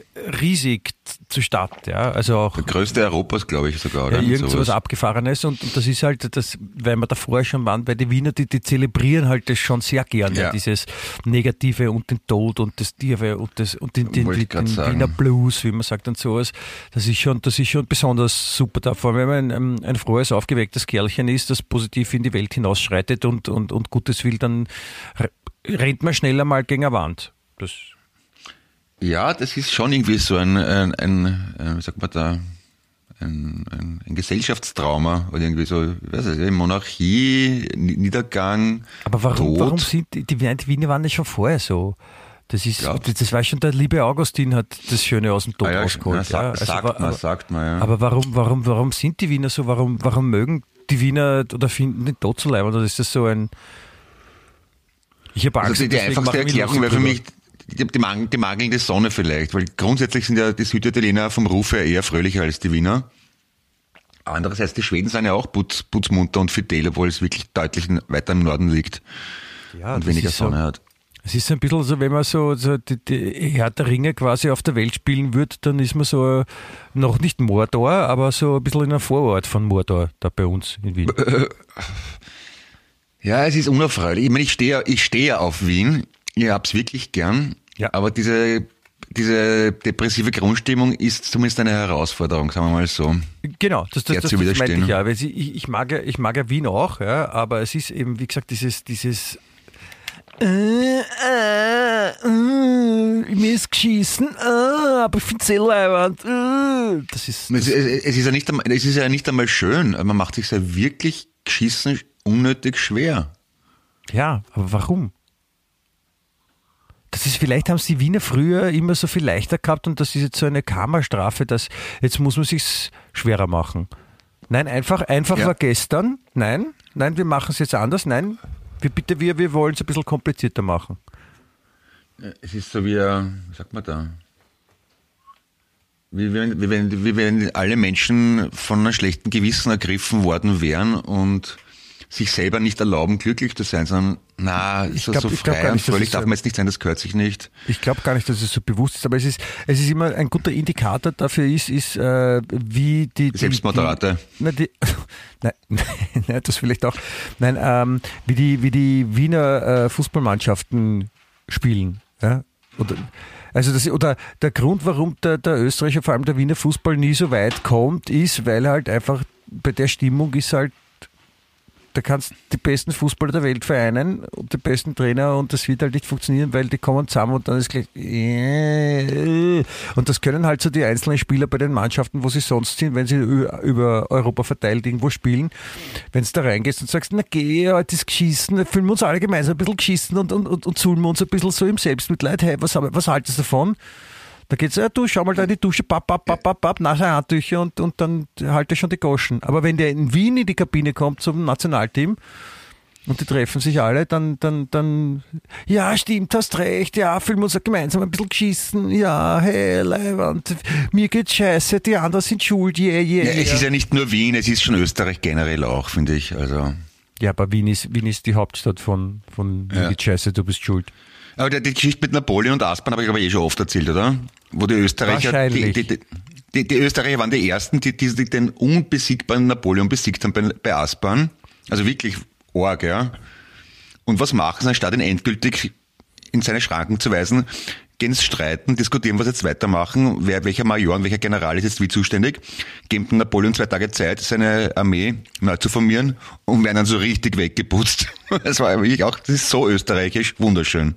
riesig zur Stadt, ja. Also auch Der größte Europas, glaube ich sogar, ja, oder? irgend sowas Sowas. Abgefahrenes und, und das ist halt, das, weil wir davor schon waren, weil die Wiener, die, die zelebrieren halt das schon sehr gerne, Ja. dieses Negative und den Tod und das Tiefe und das und den, den, den, den. Wiener Blues, wie man sagt und sowas. Das ist schon, das ist schon besonders super da. Vor allem, wenn man ein, ein frohes, aufgewecktes Kerlchen ist, das positiv in die Welt hinausschreitet und, und, und Gutes will, dann rennt man schneller mal gegen eine Wand. Das, Ja, das ist schon irgendwie so ein, ein, ein, ein wie sagt man da, ein, ein, ein Gesellschaftstrauma oder irgendwie so, ich weiß nicht, Monarchie, Ni- Niedergang, Aber warum, Tod. warum sind die, die, Wiener waren ja schon vorher so? Das ist, Ja. das, das war schon der liebe Augustin hat das Schöne aus dem Tod Ah ja, rausgeholt. ja, sagt- Also sagt man, aber, sagt man, ja. Aber warum, warum, warum sind die Wiener so? Warum, warum mögen die Wiener oder finden den Tod so leibend? Oder ist das so ein? Ich habe Angst. Also die, die einfachste Erklärung wäre für mich die, die, Mang- die mangelnde Sonne vielleicht, weil grundsätzlich sind ja die Süditaliener vom Ruf her eher fröhlicher als die Wiener. Andererseits, die Schweden sind ja auch putz, putzmunter und fidel, obwohl es wirklich deutlich weiter im Norden liegt. Ja, und weniger ist so- Sonne hat. Es ist ein bisschen so, wenn man so, so die, die Herr der Ringe quasi auf der Welt spielen würde, dann ist man so noch nicht Mordor, aber so ein bisschen in einem Vorort von Mordor, da bei uns in Wien. <laughs> Ja, es ist unerfreulich. Ich meine, ich stehe, ja- ich stehe auf Wien. Ich hab's wirklich gern. Ja. Aber diese, diese depressive Grundstimmung ist zumindest eine Herausforderung, sagen wir mal so. Genau, das, das, das, das meinte widerstehen. ich ja. Weil ich, ich, mag ja. Ich mag ja Wien auch, ja, aber es ist eben, wie gesagt, dieses, dieses äh, äh, äh, mir ist geschissen, äh, aber ich finde es eh leibend, äh. Das ist, Es, das, es, es, ist ja nicht, einmal- es ist ja nicht einmal schön. Man macht sich ja wirklich geschissen unnötig schwer. ja, aber warum? Das ist, vielleicht haben es die Wiener früher immer so viel leichter gehabt und das ist jetzt so eine Karma-Strafe, dass jetzt muss man sich schwerer machen. Nein, einfach, einfach Ja. war gestern. Nein, nein, wir machen es jetzt anders. Nein, wir bitte, wir, wir wollen es ein bisschen komplizierter machen. Es ist so wie, ein- wie sagt man da? Wie wenn, wie, wenn, wie wenn alle Menschen von einem schlechten Gewissen ergriffen worden wären und sich selber nicht erlauben, glücklich zu sein, sondern na, so, glaub- so ich frei und nicht, fröhlich es darf man jetzt nicht sein, das gehört sich nicht. Ich glaube gar nicht, dass es so bewusst ist, aber es ist, es ist immer ein guter Indikator dafür ist, ist äh, wie die, die Selbstmordrate. Die, na, die, <laughs> <laughs> nein, nein, das vielleicht auch. Nein, ähm, wie die wie die Wiener äh, Fußballmannschaften spielen. Ja? Oder, also das, oder der Grund, warum der, der Österreicher, vor allem der Wiener Fußball nie so weit kommt, ist, weil halt einfach bei der Stimmung ist halt da kannst die besten Fußballer der Welt vereinen und die besten Trainer und das wird halt nicht funktionieren, weil die kommen zusammen und dann ist gleich äh, und das können halt so die einzelnen Spieler bei den Mannschaften, wo sie sonst sind, wenn sie über Europa verteilt irgendwo spielen, wenn du da reingehst und sagst, na geh, heute ist geschissen, fühlen wir uns alle gemeinsam ein bisschen geschissen und, und, und, und wir uns ein bisschen so im Selbstmitleid, hey, was, was haltest du davon? Da geht's, ja, du schau mal da in die Dusche, papp, papp, papp, papp, papp, nasse Handtücher und, und dann halte schon die Goschen. Aber wenn der in Wien in die Kabine kommt zum Nationalteam und die treffen sich alle, dann, dann, dann, ja, stimmt, hast recht, ja, fühlen wir uns gemeinsam ein bisschen geschissen, ja, hey, Leiwand, mir geht's scheiße, die anderen sind schuld, yeah, yeah, Ja, es ist ja nicht nur Wien, es ist schon Österreich generell auch, finde ich. Also. Ja, aber Wien ist, Wien ist die Hauptstadt von, von Ja. mir geht's scheiße, du bist schuld. Aber die, Geschichte mit Napoleon und Aspern habe ich aber eh schon oft erzählt, oder? Wo die Österreicher, die, die, die, die, Österreicher waren die ersten, die, die, die den unbesiegbaren Napoleon besiegt haben bei, bei Aspern. Also wirklich arg, ja. Und was machen sie, anstatt ihn endgültig in seine Schranken zu weisen, gehen streiten, diskutieren, was jetzt weitermachen, wer, welcher Major und welcher General ist jetzt wie zuständig, geben Napoleon zwei Tage Zeit, seine Armee neu zu formieren und werden dann so richtig weggeputzt. <laughs> Das war wirklich auch, das ist so österreichisch, wunderschön.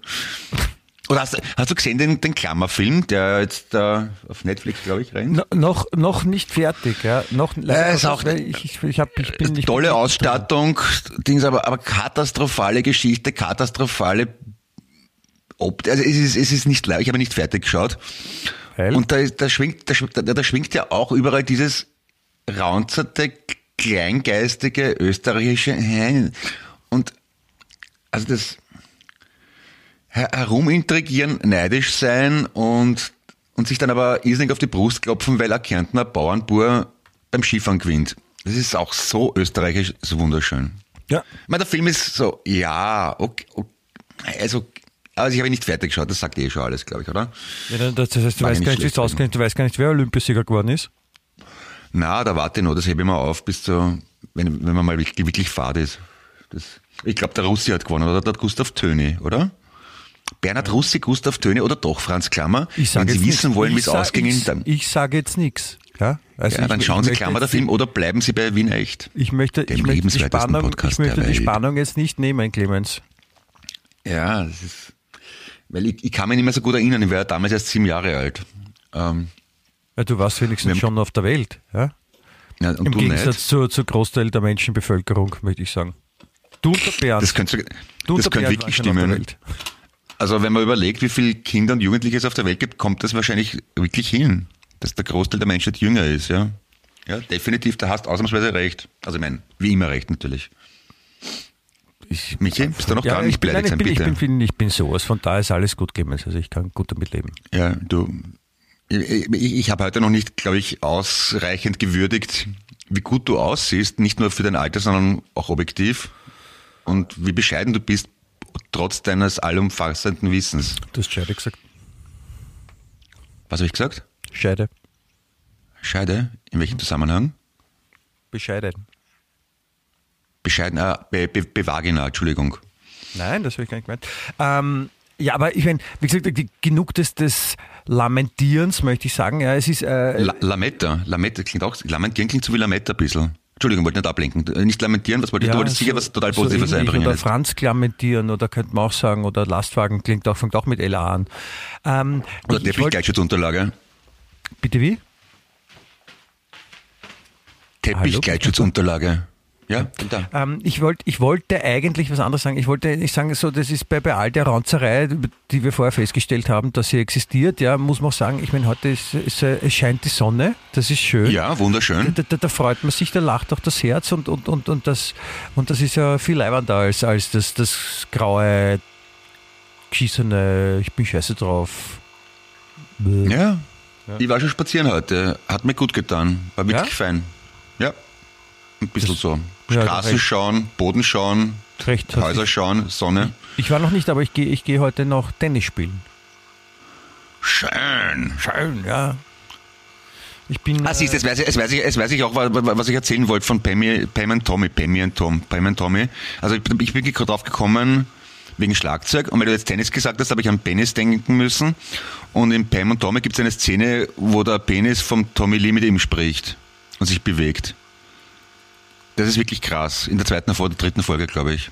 Oder hast, hast du gesehen den, den Klammerfilm, der jetzt da auf Netflix, glaube ich, rennt? No, noch, noch nicht fertig, ja. Noch, Ja, ist auch- ich, ich, ich, hab, ich bin nicht. Tolle Ausstattung, Dings, aber, aber katastrophale Geschichte, katastrophale Ob also es ist, es ist nicht leicht, ich habe nicht fertig geschaut. Weil? Und da, da schwingt, da, schwingt- da, da schwingt ja auch überall dieses raunzerte, kleingeistige österreichische und also das her- herumintrigieren, neidisch sein und und sich dann aber irrsinnig auf die Brust klopfen, weil ein Kärntner Bauernbur beim Skifahren gewinnt. Das ist auch so österreichisch, so wunderschön. Ja. Ich meine, der Film ist so, ja, okay, okay also, also ich habe nicht fertig geschaut, das sagt eh schon alles, glaube ich, oder? Ja, das heißt, du War weißt nicht gar nicht, wie es ausgeht. Du weißt gar nicht, wer Olympiasieger geworden ist. Na, da warte ich noch, das hebe ich mal auf, bis zu, wenn, wenn man mal wirklich, wirklich fad ist. Das, ich glaube, der Russi hat gewonnen, oder der Gustav Töni, oder? Bernhard Russi, Gustav Töni oder doch Franz Klammer? Ich sage wenn Sie wissen nix. wollen, wie es ausging, ich, dann, Ich sage jetzt nichts. Ja, also ja, dann ich, schauen ich Sie Klammer der Film oder bleiben Sie bei Wien echt. Ich möchte, Dem ich möchte, die Spannung, Podcast ich möchte die. Spannung jetzt nicht nehmen, Clemens. Ja, das ist, weil ich, ich kann mich nicht mehr so gut erinnern, ich war ja damals erst sieben Jahre alt. Ähm, Ja, du warst wenigstens haben- schon auf der Welt. Ja? ja, Im du Gegensatz zur, zur Großteil der Menschenbevölkerung, möchte ich sagen. Du und der Bernd. Das könnte, du das könnte wirklich stimmen. Also wenn man überlegt, wie viele Kinder und Jugendliche es auf der Welt gibt, kommt das wahrscheinlich wirklich hin, dass der Großteil der Menschheit jünger ist, ja. Ja, definitiv, da hast du ausnahmsweise recht. Also ich meine, wie immer recht natürlich. Ich, Michi, bist du noch dran? ich Nicht bin, nein, beleidigt ich sein, bin, ich, bitte. bin, ich bin sowas, von da ist alles gut, Clemens. Also ich kann gut damit leben. Ja, du, ich, ich, ich habe heute noch nicht, glaube ich, ausreichend gewürdigt, wie gut du aussiehst, nicht nur für dein Alter, sondern auch objektiv und wie bescheiden du bist, trotz deines allumfassenden Wissens. Du hast Scheide gesagt. Was habe ich gesagt? Scheide. Scheide? In welchem Zusammenhang? Bescheiden. Bescheiden, ah, be, be, Bevagina, Entschuldigung. Nein, das habe ich gar nicht gemeint. Ähm, ja, aber ich meine, wie gesagt, genug des, des Lamentierens, möchte ich sagen. Ja, es ist, äh, La, Lametta, Lametta klingt auch, Lamentieren klingt so wie Lametta ein bisschen. Entschuldigung, wollte nicht ablenken. Äh, Nicht lamentieren, was wollte ich? ja, du wolltest sicher so- was total so Positives ähnlich. einbringen. Oder jetzt. Franz klamentieren, oder könnte man auch sagen, oder Lastwagen klingt auch, fängt auch mit Ella an. Ähm, Oder wollt- Teppichgleitschutzunterlage. Bitte wie? Teppichgleitschutzunterlage. Ja, da. Ähm, ich, wollt, ich wollte eigentlich was anderes sagen. Ich wollte nicht sagen, so, das ist bei, bei all der Ranzerei, die wir vorher festgestellt haben, dass sie existiert, ja, muss man auch sagen, ich meine, heute ist, ist, äh, es scheint die Sonne, das ist schön. Ja, wunderschön. Da, da, da freut man sich, da lacht auch das Herz und, und, und, und, das, und das ist ja viel leibender als, als das, das graue, geschissene, ich bin scheiße drauf. Bäh. Ja. Ich war schon spazieren heute. Hat mir gut getan. War wirklich Ja? fein. Ja. Ein bisschen Das- so. Ja, Straßen recht. schauen, Boden schauen, Recht Häuser sich- schauen, Sonne. Ich war noch nicht, aber ich gehe ich gehe heute noch Tennis spielen. Schön. Schön, ja. Ich bin. Ah, siehst, du, jetzt weiß ich, jetzt weiß ich, jetzt weiß ich auch, wa- wa- was ich erzählen wollte von Pammy, Pam und Tommy, Pammy und Tom, Pam und Tommy. Also ich bin, ich bin gerade drauf gekommen wegen Schlagzeug und weil du jetzt Tennis gesagt hast, habe ich an Penis denken müssen. Und in Pam und Tommy gibt es eine Szene, wo der Penis vom Tommy Lee mit ihm spricht und sich bewegt. Das ist wirklich krass. In der zweiten oder der dritten Folge, glaube ich.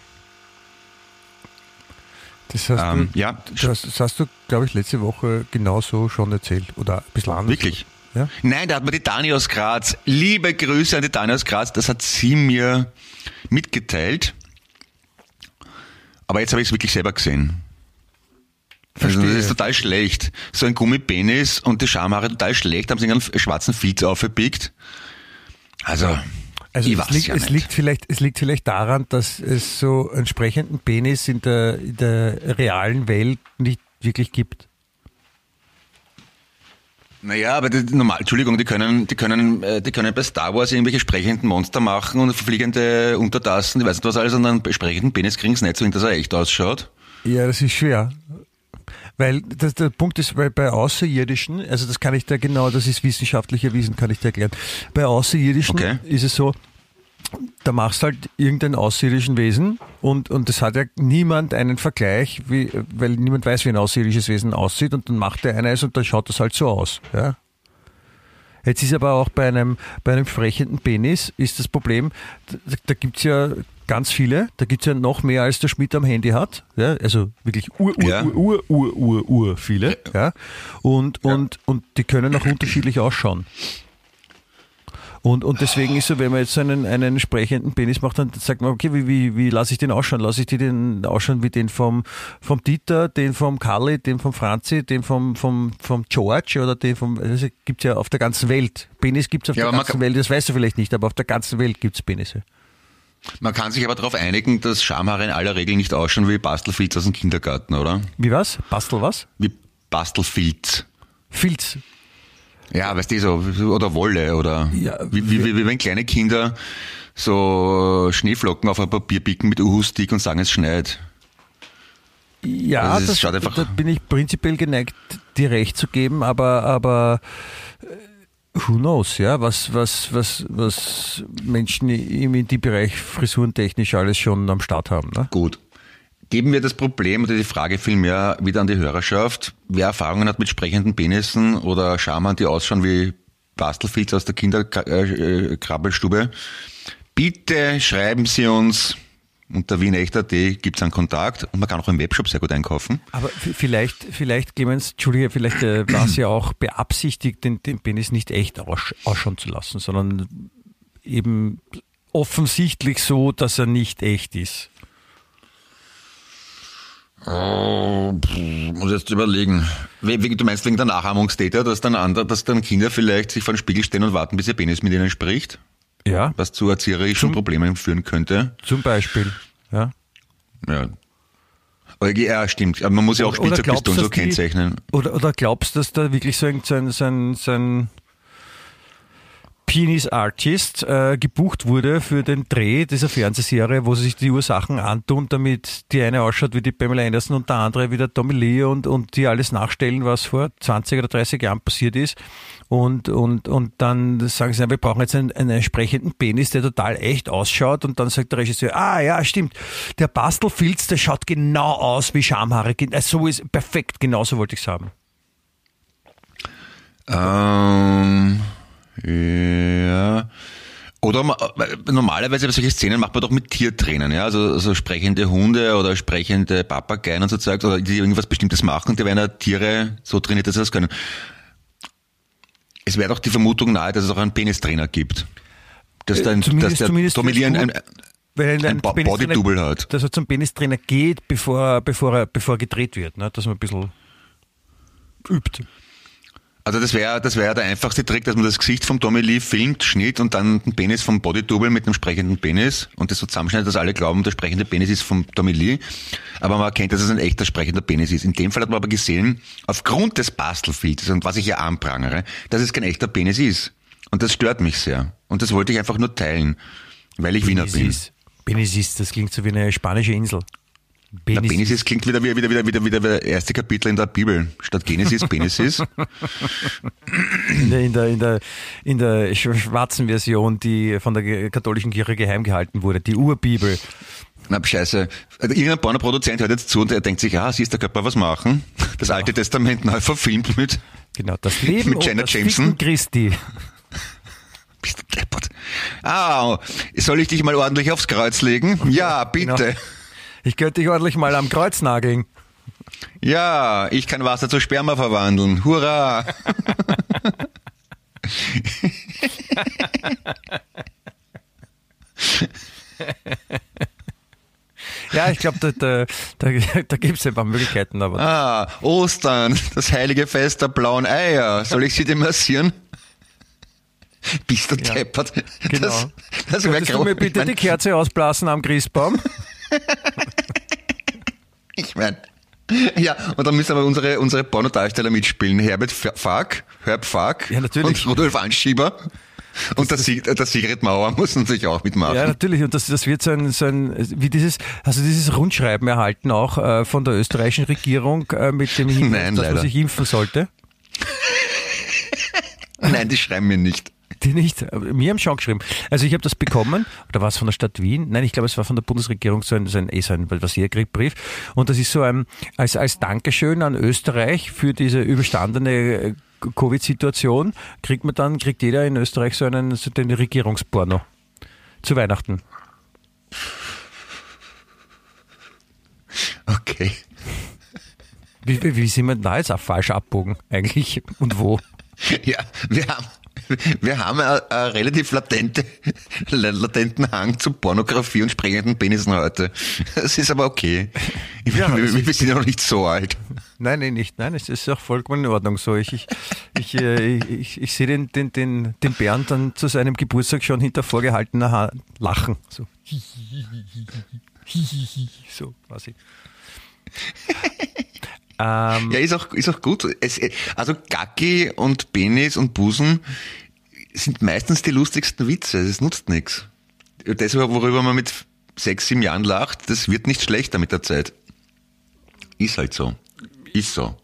das hast, Ähm, du, ja, das, das hast du, glaube ich, letzte Woche genauso schon erzählt. Oder ein bisschen anders. Wirklich? Ja? Nein, da hat mir die Dani aus Graz, liebe Grüße an die Dani aus Graz, das hat sie mir mitgeteilt. Aber jetzt habe ich es wirklich selber gesehen. Also Verstehe. das ist total schlecht. So ein Gummipenis und die Schamhaare total schlecht, haben sie einen schwarzen Filz aufgepickt. Also, Also ich es, liegt, ja es, liegt vielleicht, es liegt vielleicht daran, dass es so entsprechenden Penis in der, in der realen Welt nicht wirklich gibt. Naja, aber die, normal, Entschuldigung, die können, die können, äh, die können bei Star Wars irgendwelche sprechenden Monster machen und fliegende Untertassen, ich weiß nicht was alles, und einen sprechenden Penis kriegen sie nicht so hin, dass er echt ausschaut. Ja, das ist schwer. Weil das, der Punkt ist, weil bei Außerirdischen, also das kann ich da genau, das ist wissenschaftlich erwiesen, kann ich dir erklären. Bei Außerirdischen Okay. ist es so, da machst halt irgendein außerirdischen Wesen und, und das hat ja niemand einen Vergleich, wie, weil niemand weiß, wie ein außerirdisches Wesen aussieht und dann macht er eines und dann schaut das halt so aus. Ja? Jetzt ist aber auch bei einem, bei einem sprechenden Penis ist das Problem, da, da gibt es ja ganz viele, da gibt es ja noch mehr, als der Schmidt am Handy hat. Ja? Also wirklich ur, ur, Ja. ur, ur, ur, ur, ur viele. Ja? Und, und, und die können auch <clears throat> unterschiedlich ausschauen. Und, und deswegen ist so, wenn man jetzt einen, einen sprechenden Penis macht, dann sagt man, okay, wie, wie, wie lasse ich den ausschauen? Lasse ich den ausschauen wie den vom, vom Dieter, den vom Karli, den vom Franzi, den vom, vom, vom George oder den vom, also gibt ja auf der ganzen Welt. Penis gibt es auf Ja, der ganzen Welt, das weißt du vielleicht nicht, aber auf der ganzen Welt gibt es Penisse. Man kann sich aber darauf einigen, dass Schamhaare in aller Regel nicht ausschauen wie Bastelfilz aus dem Kindergarten, oder? Wie was? Bastel was? Wie Bastelfilz. Filz. Ja, weißt du, so, oder Wolle, oder Ja, wie, wie, wie, wie wenn kleine Kinder so Schneeflocken auf ein Papier picken mit Uhu-Stick und sagen, es schneit. Ja, Also das, einfach- da bin ich prinzipiell geneigt, dir recht zu geben, aber, aber äh, who knows, ja, was, was, was, was Menschen im Indie-Bereich frisurentechnisch alles schon am Start haben. Ne? Gut. Geben wir das Problem oder die Frage vielmehr wieder an die Hörerschaft. Wer Erfahrungen hat mit sprechenden Penissen oder Schamern, die ausschauen wie Bastelfilz aus der Kinderkrabbelstube, bitte schreiben Sie uns unter wienecht.at gibt es einen Kontakt und man kann auch im Webshop sehr gut einkaufen. Aber vielleicht, vielleicht, Clemens, Entschuldige, vielleicht äh, <clears throat> war es ja auch beabsichtigt, den, den Penis nicht echt aussch ausschauen zu lassen, sondern eben offensichtlich so, dass er nicht echt ist. Oh, muss jetzt überlegen. Du meinst wegen der Nachahmungstäter, dass dann, andere, dass dann Kinder vielleicht sich vor den Spiegel stehen und warten, bis ihr Penis mit ihnen spricht, Ja, was zu erzieherischen Problemen führen könnte. zum Beispiel. Ja. Ja. Ja, stimmt. Aber man muss ja auch Spielzeugpistolen so dass die- kennzeichnen. Oder, oder glaubst du, dass da wirklich so ein, so ein, so ein, so ein Penis-Artist äh, gebucht wurde für den Dreh dieser Fernsehserie, wo sie sich die Ursachen antun, damit die eine ausschaut wie die Pamela Anderson und der andere wie der Tommy Lee und, und die alles nachstellen, was vor 20 oder 30 Jahren passiert ist. Und, und, und dann sagen sie, wir brauchen jetzt einen, einen entsprechenden Penis, der total echt ausschaut. Und dann sagt der Regisseur, ah ja, stimmt, der Bastelfilz, der schaut genau aus wie Schamhaare. Äh, So ist perfekt, genauso wollte ich es haben. Ähm, ja. Oder ma- normalerweise bei solchen Szenen macht man doch mit Tiertränen, ja, also, also sprechende Hunde oder sprechende Papageien und so Zeugs, oder die irgendwas Bestimmtes machen, die werden ja Tiere so trainiert, dass sie das können. Es wäre doch die Vermutung nahe, dass es auch einen Penistrainer gibt. Dass, Äh, der, dass zumindest- der zumindest Lee ein, ein, ein Body-Double hat. Dass er zum Penistrainer geht, bevor, er- bevor, er, bevor gedreht wird, ne? dass man ein bisschen übt. Also das wäre das wäre der einfachste Trick, dass man das Gesicht vom Tommy Lee filmt, schnitt und dann den Penis vom Body-Double mit einem sprechenden Penis und das so zusammenschneidet, dass alle glauben, der sprechende Penis ist vom Tommy Lee. Aber man erkennt, dass es ein echter sprechender Penis ist. In dem Fall hat man aber gesehen, aufgrund des Bastelfilters und was ich hier anprangere, dass es kein echter Penis ist. Und das stört mich sehr. Und das wollte ich einfach nur teilen, weil ich Wiener bin. Benesis. Benesis, das klingt so wie eine spanische Insel. Na, Benesis klingt wieder wie wieder, wieder, wieder, wieder, wieder erste Kapitel in der Bibel. Statt Genesis, <laughs> Benesis. In der, in, der, in, der, in der sch- schwarzen Version, die von der katholischen Kirche geheim gehalten wurde, die Urbibel. Na, scheiße. Also, irgendein Pornoproduzent hört jetzt zu und er denkt sich, ah, siehst, da könnte man was machen. Das Alte Testament neu verfilmt mit. Genau, das Leben Mit und Janet das Jameson. Ficken Christi. Bist du deppert. Ah, soll ich dich mal ordentlich aufs Kreuz legen? Ja, bitte. Genau. Ich könnte dich ordentlich mal am Kreuz nageln. Ja, ich kann Wasser zu Sperma verwandeln. Hurra! <laughs> Ja, ich glaube, da, da, da, da gibt es ein paar Möglichkeiten. Aber Ah, Ostern, das heilige Fest der blauen Eier. Soll ich sie dir massieren? Bist du Ja, deppert? genau. Das, das wäre Könntest du mir bitte die Kerze ausblasen am Christbaum? <laughs> Ich meine, ja, und dann müssen aber unsere, unsere Pornodarsteller mitspielen. Herbert Fark, Herb Fark Ja, natürlich. und Rudolf Anschieber. Und der, Sig der Sigrid Mauer <laughs> muss natürlich auch mitmachen. Ja, natürlich. Und das, das wird so ein, so ein, wie dieses, also dieses Rundschreiben erhalten auch äh, von der österreichischen Regierung äh, mit dem Hinweis, Nein, dass man leider. sich impfen sollte. <laughs> Nein, die schreiben mir nicht. Die nicht. Mir haben schon geschrieben. Also ich habe das bekommen, oder war es von der Stadt Wien? Nein, ich glaube, es war von der Bundesregierung so ein, so ein, eh so ein was ihr kriegt Brief. Und das ist so ein, als, als Dankeschön an Österreich für diese überstandene äh, Covid-Situation, kriegt man dann, kriegt jeder in Österreich so einen, so den Regierungsporno. Zu Weihnachten. Okay. Wie, wie, wie sind wir da jetzt auch falsch abbogen eigentlich? Und wo? Ja, wir haben, wir haben einen relativ latente, latenten Hang zu Pornografie und sprechenden Penissen heute. Das ist aber okay. Ich, Ja, wir, wir sind ja noch nicht so alt. Nein, nein, nicht. Nein, es ist auch vollkommen in Ordnung so. Ich, ich, ich, äh, ich, ich, ich sehe den, den, den, den Bernd dann zu seinem Geburtstag schon hinter vorgehaltener Hand lachen. So. So, quasi. <laughs> ähm, Ja, ist auch, ist auch gut. Es, also Gacki und Penis und Busen sind meistens die lustigsten Witze. Es nutzt nichts. Das, worüber man mit sechs, sieben Jahren lacht, das wird nicht schlechter mit der Zeit. Ist halt so. Ist so.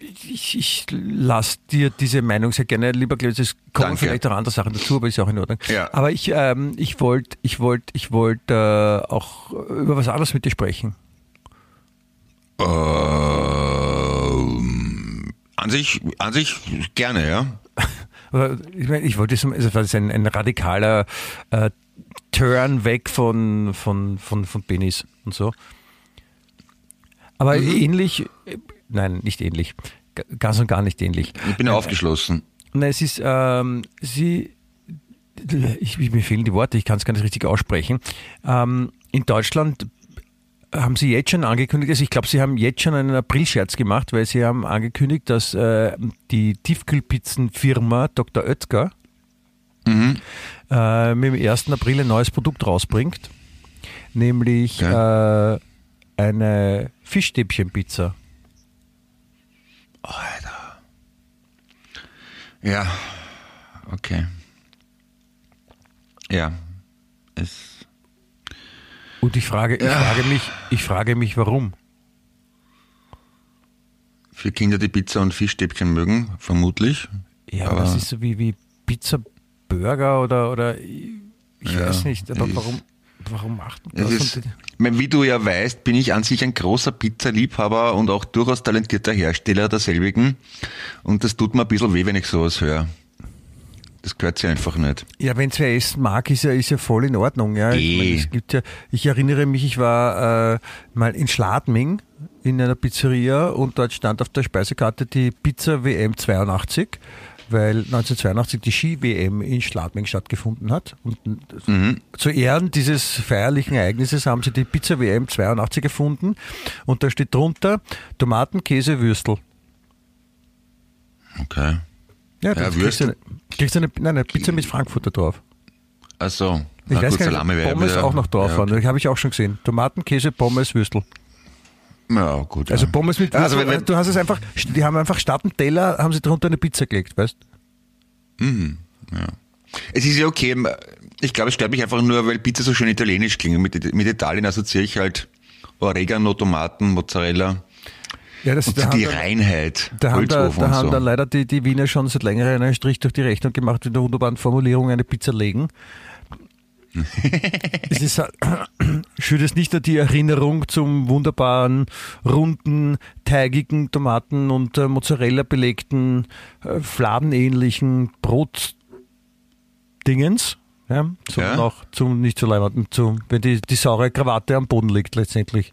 ich, ich lasse dir diese Meinung sehr gerne, lieber Klaus. Es kommen Danke. vielleicht auch andere Sachen dazu, aber ist auch in Ordnung. Ja. Aber ich, ähm, ich wollte ich wollt, ich wollt, äh, auch über was anderes mit dir sprechen. Ähm, an sich, an sich gerne, ja. Aber Ich, meine, ich wollte also das ist ein, ein radikaler äh, Turn weg von, von, von, von Penis und so. Aber Mhm. ähnlich, äh, nein, nicht ähnlich, ganz und gar nicht ähnlich. Ich bin aufgeschlossen. Nein, es ist, ähm, sie, ich, mir fehlen die Worte, ich kann es gar nicht richtig aussprechen. Ähm, in Deutschland haben sie jetzt schon angekündigt, also ich glaube, sie haben jetzt schon einen Aprilscherz gemacht, weil sie haben angekündigt, dass äh, die Tiefkühlpizzenfirma Dr. Oetker äh, mit dem 1. April ein neues Produkt rausbringt, nämlich äh, eine Fischstäbchenpizza. Ja, okay. Ja, Und ich frage, ich frage mich, ich frage mich, warum? für Kinder, die Pizza und Fischstäbchen mögen, vermutlich. Ja, aber Aber- das ist so wie, wie Pizza Burger oder, oder ich Ja, weiß nicht, aber warum, warum macht man das? ist, wie du ja weißt, bin ich an sich ein großer Pizzaliebhaber und auch durchaus talentierter Hersteller derselbigen. Und das tut mir ein bisschen weh, wenn ich sowas höre. Das gehört sich einfach nicht. Ja, wenn es wer essen mag, ist ja, ist ja voll in Ordnung. Ja. Ich, Eh. meine, es gibt ja, ich erinnere mich, ich war äh, mal in Schladming in einer Pizzeria und dort stand auf der Speisekarte die Pizza WM 82, weil 1982 die Ski-WM in Schladming stattgefunden hat. Und zu Ehren dieses feierlichen Ereignisses haben sie die Pizza WM 82 erfunden und da steht drunter Tomaten, Käse, Würstel. Okay. Ja, Ja, Würstel. Kriegst du eine, nein, eine Pizza mit Frankfurter drauf. Also, Ich na weiß gut, gar Salami nicht, wäre ob Pommes wieder- auch noch drauf ja, waren. Das habe ich auch schon gesehen. Tomaten, Käse, Pommes, Würstel. Ja, gut. Also ja. Pommes mit Also, Würstel. wenn- wenn- du hast es einfach, die haben einfach statt einen Teller, haben sie drunter eine Pizza gelegt, weißt Es ist ja okay. Ich glaube, es stört mich einfach nur, weil Pizza so schön italienisch klingt. Mit, mit Italien assoziiere ich halt Oregano, Tomaten, Mozzarella Ja, das, und da die Reinheit. Da haben, da, da haben so. dann leider die, die Wiener schon seit längerem einen Strich durch die Rechnung gemacht mit der wunderbaren Formulierung eine Pizza legen. <laughs> es ist, äh, schürt es nicht nur die Erinnerung zum wunderbaren, runden, teigigen Tomaten- und äh, Mozzarella belegten, äh, fladenähnlichen Brotdingens, ja, sondern Ja. auch zum nicht so leibernden, zum, wenn die, die saure Krawatte am Boden liegt letztendlich.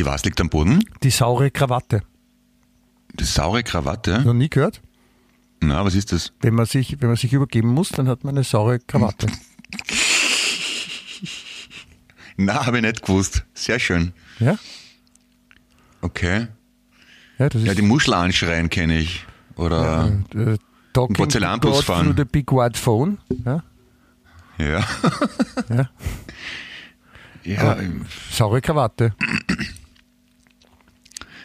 Die was liegt am Boden? Die saure Krawatte. Die saure Krawatte? Noch nie gehört? Na, was ist das? Wenn man sich, wenn man sich übergeben muss, dann hat man eine saure Krawatte. <laughs> Na, habe ich nicht gewusst. Sehr schön. Ja? Okay. Ja, das ist Ja, die Muschel anschreien kenne ich. Oder äh, Talking Porzellanbus fahren. through the big white phone. Ja? ja. Ja. <laughs> Ja, Saure Krawatte.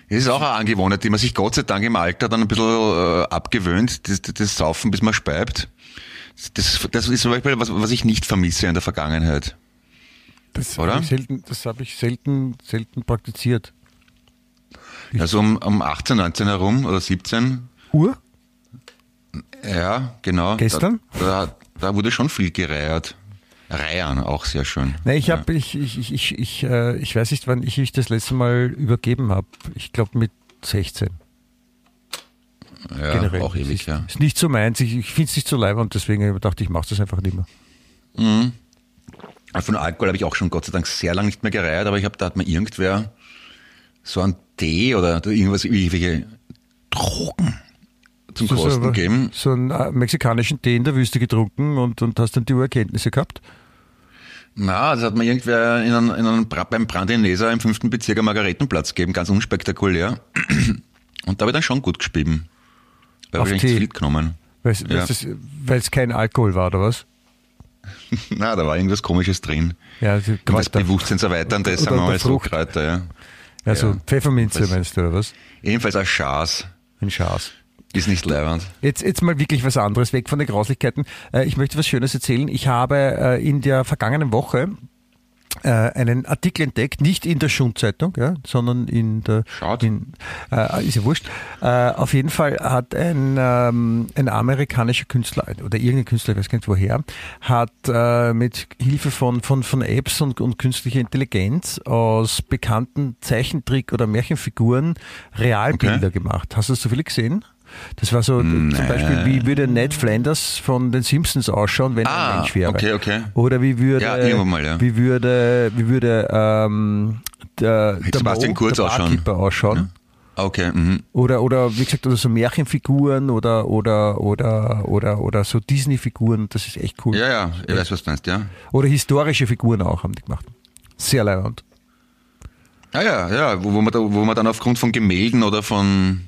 Es ist auch eine Angewohnheit, die man sich Gott sei Dank im Alter dann ein bisschen äh, abgewöhnt, das, das Saufen, bis man speibt. Das, das ist zum Beispiel was, was ich nicht vermisse in der Vergangenheit. Das Oder? habe ich selten, das habe ich selten, selten praktiziert. Also um, um 18, 19 herum oder 17. Uhr? Ja, genau. Gestern? Da, da, da wurde schon viel gereiert. Reiern, auch sehr schön. Nee, ich habe, ich, ich, ich, ich, ich, äh, ich weiß nicht, wann ich ich das letzte Mal übergeben habe. Ich glaube mit 16. Ja, generell. auch ewig, ist, ja. Ist nicht so meins. Ich, ich finde es nicht so leib und deswegen habe ich gedacht, ich mache das einfach nicht mehr. Also Von Alkohol habe ich auch schon Gott sei Dank sehr lange nicht mehr gereiert, aber ich habe, da hat mir irgendwer so einen Tee oder irgendwas, irgendwelche Drogen zum So, Kosten so, geben. so einen äh, mexikanischen Tee in der Wüste getrunken und, und hast dann die Urerkenntnisse gehabt. Na, das hat mir irgendwer in einem, in einem beim Brandineser im fünften Bezirk am Margaretenplatz gegeben, ganz unspektakulär. <clears throat> Und da habe ich dann schon gut gespieben. Da Auf habe ich nicht viel genommen. Weil Ja. es kein Alkohol war, oder was? <laughs> Na, da war irgendwas komisches drin. Ja, die Und das Kräuter. Bewusstseinserweiternde, sagen wir mal so. Kräuter, ja. Ja, so Ja. Pfefferminze Das- meinst du, oder was? Ebenfalls ein Schaß. Ein Schaß. Ist nicht leibend. Jetzt, jetzt mal wirklich was anderes, weg von den Grauslichkeiten. Äh, ich möchte was Schönes erzählen. Ich habe äh, in der vergangenen Woche äh, einen Artikel entdeckt, nicht in der Schundzeitung, ja, sondern in der. Schade. In, äh, ist ja wurscht. Äh, auf jeden Fall hat ein, ähm, ein amerikanischer Künstler oder irgendein Künstler, ich weiß gar nicht woher, hat äh, mit Hilfe von, von, von Apps und, und künstlicher Intelligenz aus bekannten Zeichentrick- oder Märchenfiguren Realbilder Okay. gemacht. Hast du das zufällig gesehen? Das war so zum Beispiel, wie würde Ned Flanders von den Simpsons ausschauen, wenn er Ah, ein Mensch wäre. okay, okay. Oder wie würde, Ja, mal, ja. wie würde, wie würde ähm, der, der, Sebastian Mo, Kurz der ausschauen. Ausschauen. Okay, mhm. Oder, oder wie gesagt, oder so Märchenfiguren oder, oder, oder, oder, oder so Disney-Figuren, das ist echt cool. Ja, ja, ich weiß, was du meinst, ja. Oder historische Figuren auch haben die gemacht. Sehr leibend. Ja, ja, ja, wo, wo, man da, wo man dann aufgrund von Gemälden oder von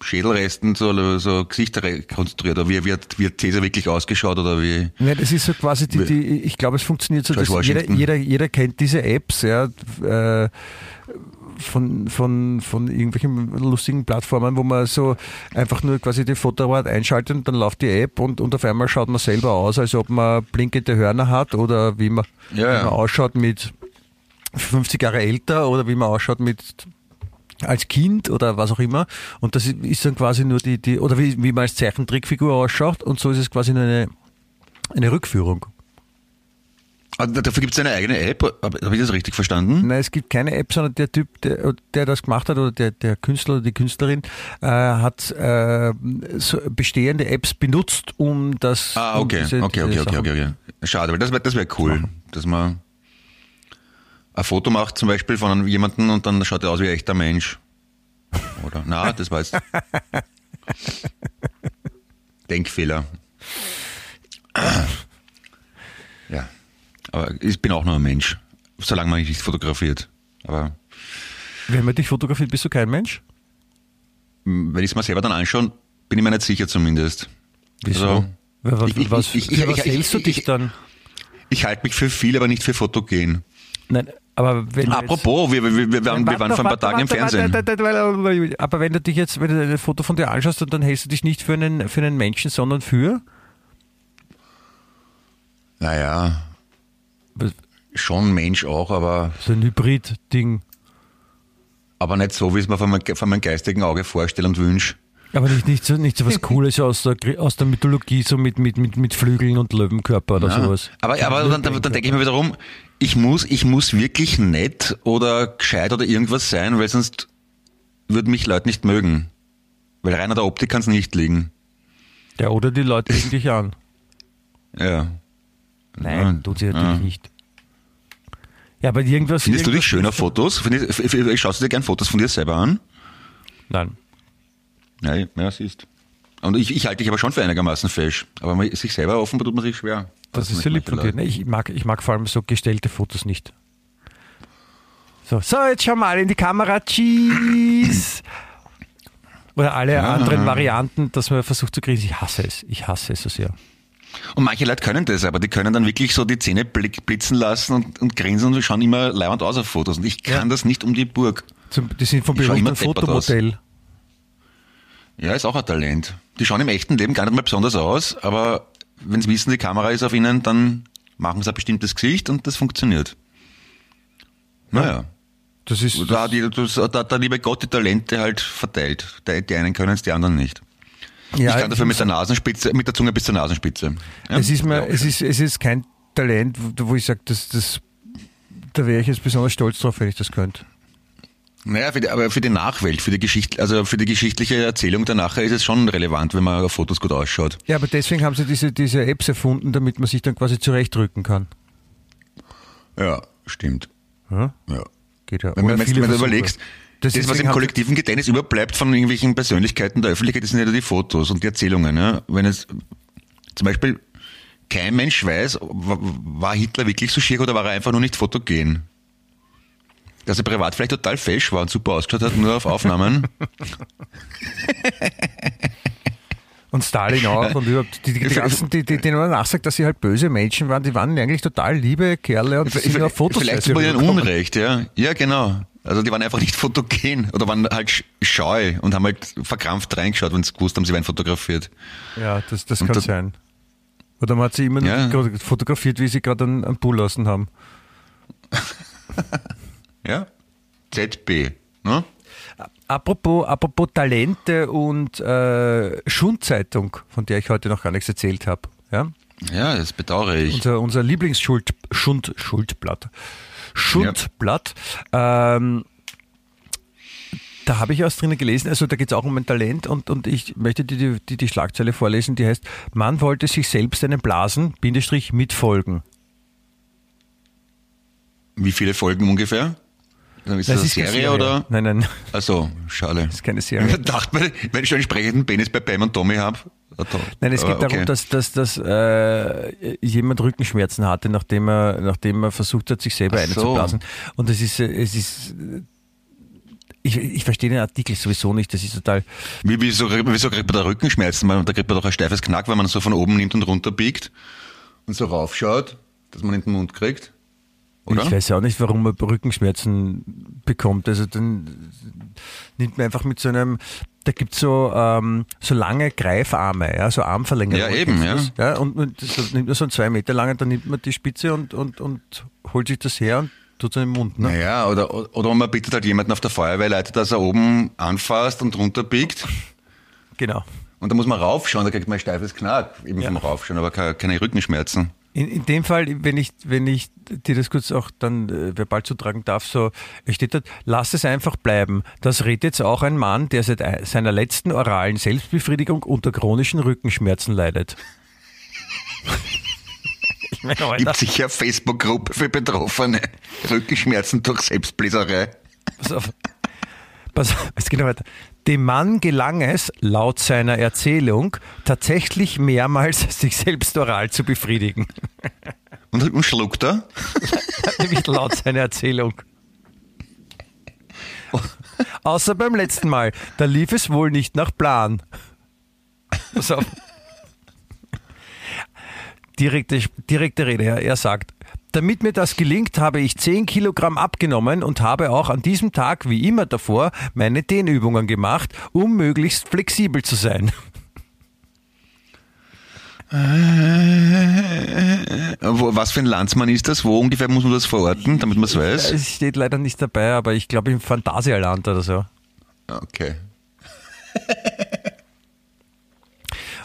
Schädelresten so, so Gesichter rekonstruiert, oder wie, wie, hat, wie hat Caesar wirklich ausgeschaut oder wie. Ja, das ist so quasi die, die ich glaube, es funktioniert so, George dass jeder, Washington. jeder, jeder kennt diese Apps, ja, äh, von, von, von irgendwelchen lustigen Plattformen, wo man so einfach nur quasi den Fotoapparat einschaltet und dann läuft die App und, und auf einmal schaut man selber aus, als ob man blinkende Hörner hat oder wie man, Ja, wie ja. man ausschaut mit 50 Jahre älter oder wie man ausschaut mit als Kind oder was auch immer. Und das ist dann quasi nur die, die oder wie, wie man als Zeichentrickfigur ausschaut und so ist es quasi nur eine, eine Rückführung. Dafür gibt es eine eigene App, habe hab ich das richtig verstanden? Nein, es gibt keine App, sondern der Typ, der, der das gemacht hat oder der, der Künstler oder die Künstlerin äh, hat äh, so bestehende Apps benutzt, um das. Ah, um okay, diese- okay, diese okay, okay, Sachen- okay, okay. Schade, weil das wäre das wär cool, dass man ein Foto macht zum Beispiel von jemandem und dann schaut er aus wie ein echter Mensch. Oder? Na, das war jetzt Denkfehler. Ja, aber ich bin auch nur ein Mensch, solange man mich nicht fotografiert. Aber Wenn man dich fotografiert, bist du kein Mensch? wenn ich es mir selber dann anschaue, bin ich mir nicht sicher zumindest. Also, was ich- ich- was, ich- ich- ich- hältst du ich- dich dann? ich halte mich für viel, aber nicht für fotogen. Nein, aber wenn Apropos, wir, wir, wir, waren, wir waren vor ein paar Tagen im Fernsehen. Aber wenn du dich jetzt, wenn du ein Foto von dir anschaust, dann hältst du dich nicht für einen, für einen Menschen, sondern für Naja, schon Mensch auch, aber, so ein Hybrid-Ding. aber nicht so, wie es mir von meinem, von meinem geistigen Auge vorstelle und wünsche. Aber nicht, nicht, so, nicht so was Cooles <laughs> aus der, aus der Mythologie, so mit, mit, mit, mit Flügeln und Löwenkörper oder Ja. sowas. Aber, aber dann, dann, dann denke ich mir wiederum, ich muss, ich muss wirklich nett oder gescheit oder irgendwas sein, weil sonst würden mich Leute nicht mögen. Weil rein an der Optik kann es nicht liegen. Ja, oder die Leute legen <laughs> dich an. Ja. Nein, Ja. tut sie natürlich Ja. nicht. Ja, aber irgendwas. Findest du dich irgendwas- schön auf Fotos? Findest, schaust du dir gern Fotos von dir selber an? Nein. Nein, ja, siehst. Und ich, ich halte dich aber schon für einigermaßen fesch. Aber man, sich selber offenbar tut man sich schwer. Das Weiß ist so nicht, lieb von dir. Ich, mag, ich mag vor allem so gestellte Fotos nicht. So, so jetzt schau mal in die Kamera. Cheese. Oder alle anderen Varianten, dass man versucht zu kriegen. Ich hasse es. Ich hasse es so sehr. Und manche Leute können das, aber die können dann wirklich so die Zähne blitzen lassen und, und grinsen und schauen immer leibend aus auf Fotos. Und ich kann Ja. das nicht um die Burg. Zum, die sind vom deppert Fotomodell. Ja, ist auch ein Talent. Die schauen im echten Leben gar nicht mal besonders aus, aber wenn sie wissen, die Kamera ist auf ihnen, dann machen sie ein bestimmtes Gesicht und das funktioniert. Naja. Das ist, Da hat, die, das, da hat der liebe Gott die Talente halt verteilt. Die, die einen können es, die anderen nicht. ja, ich kann dafür mit der Nasenspitze, mit der Zunge bis zur Nasenspitze. Ja? Es ist, mir, Ja. es ist, es ist kein Talent, wo wo ich sage, das, das, da wäre ich jetzt besonders stolz drauf, wenn ich das könnte. Naja, für die, aber für die Nachwelt, für die Geschichte, also für die geschichtliche Erzählung danach ist es schon relevant, wenn man auf Fotos gut ausschaut. Ja, aber deswegen haben sie diese, diese Apps erfunden, damit man sich dann quasi zurechtrücken kann. Ja, stimmt. Ja? Ja. Geht ja. Wenn, man- wenn, wenn du überlegst, Das das, was im kollektiven Gedächtnis überbleibt von irgendwelchen Persönlichkeiten der Öffentlichkeit, das sind ja die Fotos und die Erzählungen. Ja? Wenn es zum Beispiel kein Mensch weiß, wa- war Hitler wirklich so schier oder war er einfach nur nicht fotogen? Dass er privat vielleicht total fesch war und super ausgeschaut hat, nur auf Aufnahmen. <laughs> Und Stalin auch und überhaupt die, die, die ganzen, die, die, denen man nachsagt, dass sie halt böse Menschen waren, die waren eigentlich total liebe Kerle und sind nur Fotos Vielleicht ihnen rübergekommen. Unrecht, ja. Ja, genau. Also die waren einfach nicht <laughs> fotogen oder waren halt sch- scheu und haben halt verkrampft reingeschaut, wenn sie gewusst haben, sie werden fotografiert. Ja, das, das Und kann das- sein. Oder man hat sie immer Ja. fotografiert, wie sie gerade einen, einen Bull lassen haben. <laughs> Ja? ZB. Ne? Apropos, apropos Talente und äh, Schundzeitung, von der ich heute noch gar nichts erzählt habe. Ja? Ja, das bedauere ich. Unser, unser Lieblingsschuld, Schund, Schuldblatt. Schundblatt. Ähm, da habe ich was drinnen gelesen, also da geht es auch um ein Talent und, und ich möchte dir die, die, die Schlagzeile vorlesen, die heißt, man wollte sich selbst einen Blasen, Bindestrich, mitfolgen. Wie viele Folgen ungefähr? Ist das, eine keine Serie, oder? Nein, nein, Also, schade. das ist keine Ich Serie. <laughs> dachte, wenn ich schon einen entsprechenden Penis bei Pam und Tommy habe. Nein, es geht Aber darum, dass, dass, dass äh, jemand Rückenschmerzen hatte, nachdem er, nachdem er versucht hat, sich selber eine so. Und es ist, äh, es ist, ich, ich verstehe den Artikel sowieso nicht. Das ist total. Wie, wieso, wieso kriegt man da Rückenschmerzen? Man, da kriegt man doch ein steifes Knack, wenn man so von oben nimmt und runter biegt und so raufschaut, dass man in den Mund kriegt. Oder? Ich weiß ja auch nicht, warum man Rückenschmerzen bekommt. Also dann nimmt man einfach mit so einem, da gibt es so, ähm, so lange Greifarme, ja, so Armverlängerungen. Ja, eben, ja. ja. Und, und das nimmt man so einen zwei Meter langen, dann nimmt man die Spitze und, und, und holt sich das her und tut es in den Mund. Ne? Naja, oder, oder man bittet halt jemanden auf der Feuerwehrleiter, dass er oben anfasst und runter biegt. Genau. Und da muss man raufschauen, da kriegt man ein steifes Knack, eben Ja. vom Raufschauen, aber keine Rückenschmerzen. In, in dem Fall, wenn ich, wenn ich dir das kurz auch dann äh, verbal zutragen darf, so, es steht dort, lass es einfach bleiben. Das redet jetzt auch ein Mann, der seit ei- seiner letzten oralen Selbstbefriedigung unter chronischen Rückenschmerzen leidet. <laughs> ich meine, Alter, Gibt sicher eine Facebook-Gruppe für Betroffene. Rückenschmerzen durch Selbstbläserei. pass auf. Pass auf, es geht noch weiter. Dem Mann gelang es, laut seiner Erzählung, tatsächlich mehrmals <laughs> sich selbst oral zu befriedigen. <laughs> Und, und schluckt er? <laughs> Nämlich laut seiner Erzählung. Außer beim letzten Mal. Da lief es wohl nicht nach Plan. Pass auf. Direkte, direkte Rede. Er, er sagt, damit mir das gelingt, habe ich 10 Kilogramm abgenommen und habe auch an diesem Tag, wie immer davor, meine Dehnübungen gemacht, um möglichst flexibel zu sein. Wo, was für ein Landsmann ist das? Wo ungefähr muss man das verorten, damit man es weiß? Es steht leider nicht dabei, aber ich glaube im Phantasialand oder so. Okay.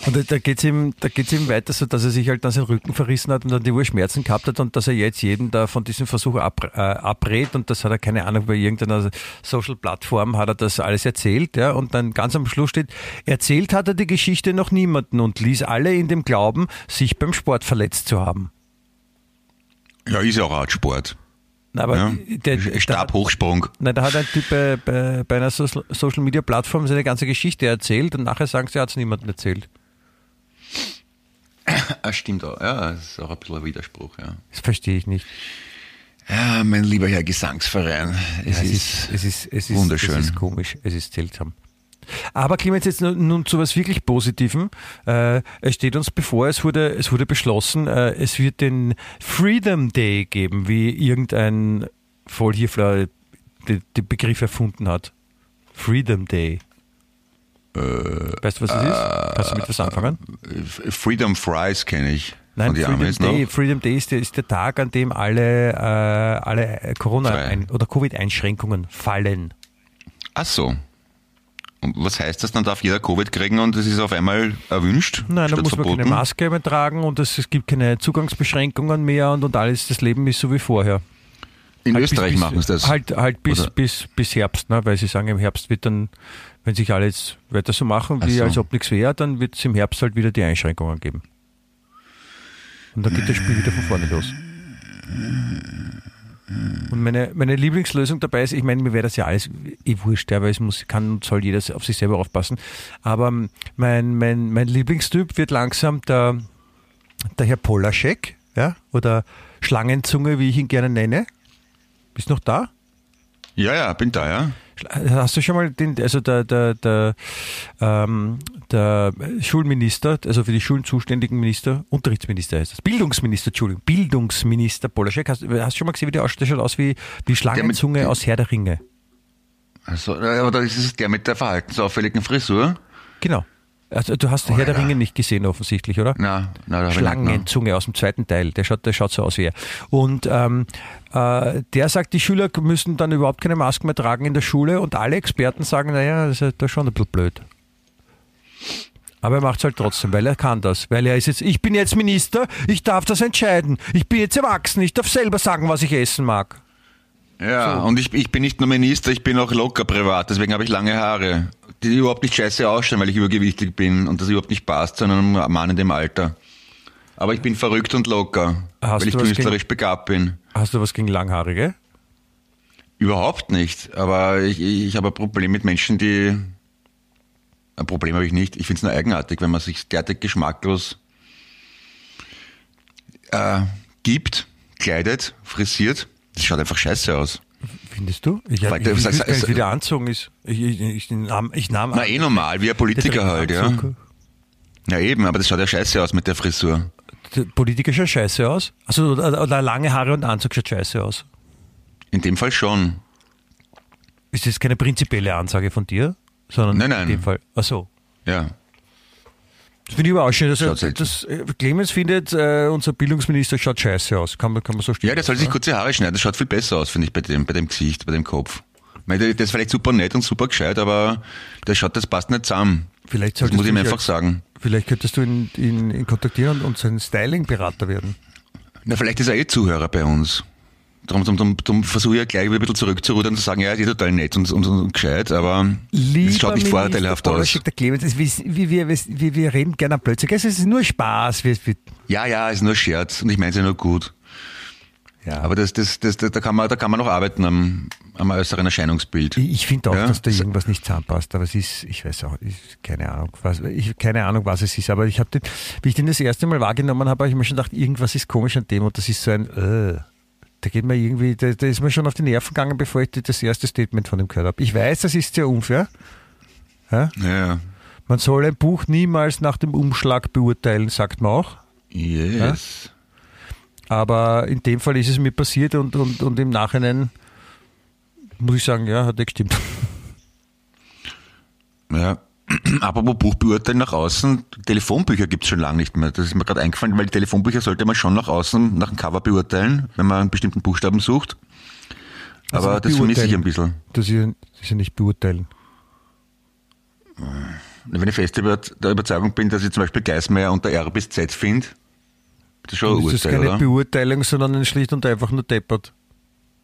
Und da- da geht es ihm, da geht's ihm weiter, so dass er sich halt dann seinen Rücken verrissen hat und dann die Urschmerzen gehabt hat und dass er jetzt jeden da von diesem Versuch ab, äh, abrät und das hat er keine Ahnung, bei irgendeiner Social-Plattform hat er das alles erzählt, ja, und dann ganz am Schluss steht, erzählt hat er die Geschichte noch niemanden und ließ alle in dem Glauben, sich beim Sport verletzt zu haben. Ja, ist ja auch Radsport. Na, aber Ja. der, Stabhochsprung. Nein, da hat ein Typ bei, bei, bei einer Social- Social-Media-Plattform seine ganze Geschichte erzählt und nachher sagen sie, er hat es niemandem erzählt. Ah, stimmt auch. Ja, das ist auch ein bisschen ein Widerspruch, ja. Das verstehe ich nicht. Ja, mein lieber Herr Gesangsverein. Es, Ja, ist, es ist, es ist, wunderschön. Es ist komisch, es ist seltsam. Aber Clemens, jetzt nun, zu was wirklich Positivem. Äh, es steht uns bevor, es wurde, es wurde beschlossen, äh, es wird den Freedom Day geben, wie irgendein Vollhirfler den, den Begriff erfunden hat. Freedom Day. Weißt du, was es ist? Kannst du mit was anfangen? Freedom Fries kenne ich. Nein, Freedom Day. Freedom Day ist der, ist der Tag, an dem alle, äh, alle Corona- oder Covid-Einschränkungen fallen. Ach so. Und was heißt das? Dann darf jeder Covid kriegen und es ist auf einmal erwünscht? Nein, da muss man verboten? keine Maske mehr tragen und es, es gibt keine Zugangsbeschränkungen mehr und, und alles, das Leben ist so wie vorher. In Halt Österreich bis, machen sie das. Halt, halt bis, Oder? bis, bis Herbst, ne? weil sie sagen, im Herbst wird dann, wenn sich alle jetzt weiter so machen, Ach wie so. als ob nichts wäre, dann wird es im Herbst halt wieder die Einschränkungen geben. Und dann geht das Spiel wieder von vorne los. Und meine, meine Lieblingslösung dabei ist, ich meine, mir wäre das ja alles eh wurscht, ja, weil es muss, kann und soll jeder auf sich selber aufpassen. Aber ähm, mein, mein, mein Lieblingstyp wird langsam der, der Herr Polaschek, ja, oder Schlangenzunge, wie ich ihn gerne nenne. Bist noch da? Ja, ja, bin da, ja. Hast du schon mal den, also der, der, der, ähm, der Schulminister, also für die Schulen zuständigen Minister, Unterrichtsminister heißt das, Bildungsminister, Entschuldigung, Bildungsminister Polaschek, hast, hast du schon mal gesehen, wie der ausschaut? Der schaut aus wie, wie Schlangenzunge mit- aus Herr der Ringe. Also, oder ist es der mit der verhaltensauffälligen Frisur? Genau. Also du hast Herr der Ringe nicht gesehen offensichtlich, oder? Na, na, ich nicht genommen. Schlangenzunge aus dem zweiten Teil. Der schaut, der schaut so aus wie er. Und ähm, äh, der sagt, die Schüler müssen dann überhaupt keine Masken mehr tragen in der Schule und alle Experten sagen, naja, das ist ja- das ist schon ein bisschen blöd. Aber er macht es halt trotzdem, weil er kann das. Weil er ist jetzt, ich bin jetzt Minister, ich darf das entscheiden. Ich bin jetzt erwachsen, ich darf selber sagen, was ich essen mag. Ja, und ich, ich bin nicht nur Minister, ich bin auch locker privat, deswegen habe ich lange Haare, die überhaupt nicht scheiße ausschauen, weil ich übergewichtig bin und das überhaupt nicht passt zu einem Mann in dem Alter. Aber ich bin verrückt und locker, Hast weil ich künstlerisch begabt bin. Hast du was gegen Langhaarige? Überhaupt nicht, aber ich, ich habe ein Problem mit Menschen, die... Ein Problem habe ich nicht, ich finde es nur eigenartig, wenn man sich derartig geschmacklos äh, gibt, kleidet, frisiert. Das schaut einfach scheiße aus. Findest du? Ich, ich, Weil ich, ich sag- weiß gar nicht, sag- wie der anzogen ist. Ich, ich, ich, nahm, ich nahm Na eh normal, wie ein Politiker halt, ja. Ja eben, aber das schaut ja scheiße aus mit der Frisur. Der Politiker schaut scheiße aus. Also oder, oder lange Haare und Anzug schaut scheiße aus. In dem Fall schon. Ist das keine prinzipielle Ansage von dir? Sondern Nein, nein. in dem Fall. Ach so. Ja. Das finde ich aber auch schön. Also, das, äh, Clemens findet, äh, unser Bildungsminister schaut scheiße aus. Kann man, kann man so stehen. Ja, der soll sich kurze Haare schneiden. Das schaut viel besser aus, finde ich, bei dem, bei dem Gesicht, bei dem Kopf. Ich meine, der- ist vielleicht super nett und super gescheit, aber der schaut, das passt nicht zusammen. Vielleicht Das muss ich ihm einfach als- sagen. Vielleicht könntest du ihn, ihn, ihn kontaktieren und, und sein Styling-Berater werden. Na, vielleicht ist er eh Zuhörer bei uns. Darum, darum, darum, darum versuche ich ja gleich wieder ein bisschen zurückzurudern und zu sagen, ja, er ist total nett und, und, und gescheit, aber es schaut nicht vorteilhaft aus. Der Clemens, es ist wie, wie, wie, wie wir reden gerne plötzlich. Es ist nur Spaß. Wir, wir, Ja, ja, ist nur Scherz und ich meine es ja nur gut. ja. Aber das, das, das, da kann man, da kann man noch arbeiten am, am äußeren Erscheinungsbild. Ich finde auch, Ja? dass da irgendwas nicht zusammenpasst, aber es ist, ich weiß auch, ich, keine Ahnung, was, ich, keine Ahnung, was es ist, aber ich habe den, wie ich den das erste Mal wahrgenommen habe, habe ich mir schon gedacht, irgendwas ist komisch an dem und das ist so ein, äh, da geht mir irgendwie, da, da ist mir schon auf die Nerven gegangen, bevor ich das erste Statement von ihm gehört habe. Ich weiß, das ist sehr unfair. Ja? Ja, Man soll ein Buch niemals nach dem Umschlag beurteilen, sagt man auch. yes. Aber in dem Fall ist es mir passiert und, und, und im Nachhinein muss ich sagen, ja, hat er gestimmt. Ja. <clears throat> Apropos Buch beurteilen nach außen, Telefonbücher gibt's schon lange nicht mehr. Das ist mir gerade eingefallen, weil die Telefonbücher sollte man schon nach außen, nach dem Cover beurteilen, wenn man einen bestimmten Buchstaben sucht. Also Aber das vermisse ich ein bisschen. Das ist, ja- das ist ja nicht beurteilen. Wenn ich fest der Überzeugung bin, dass ich zum Beispiel Geismeier unter R bis Z finde, das ist schon ein Das ist Urteil, keine oder? Beurteilung, sondern ein schlicht und einfach nur deppert.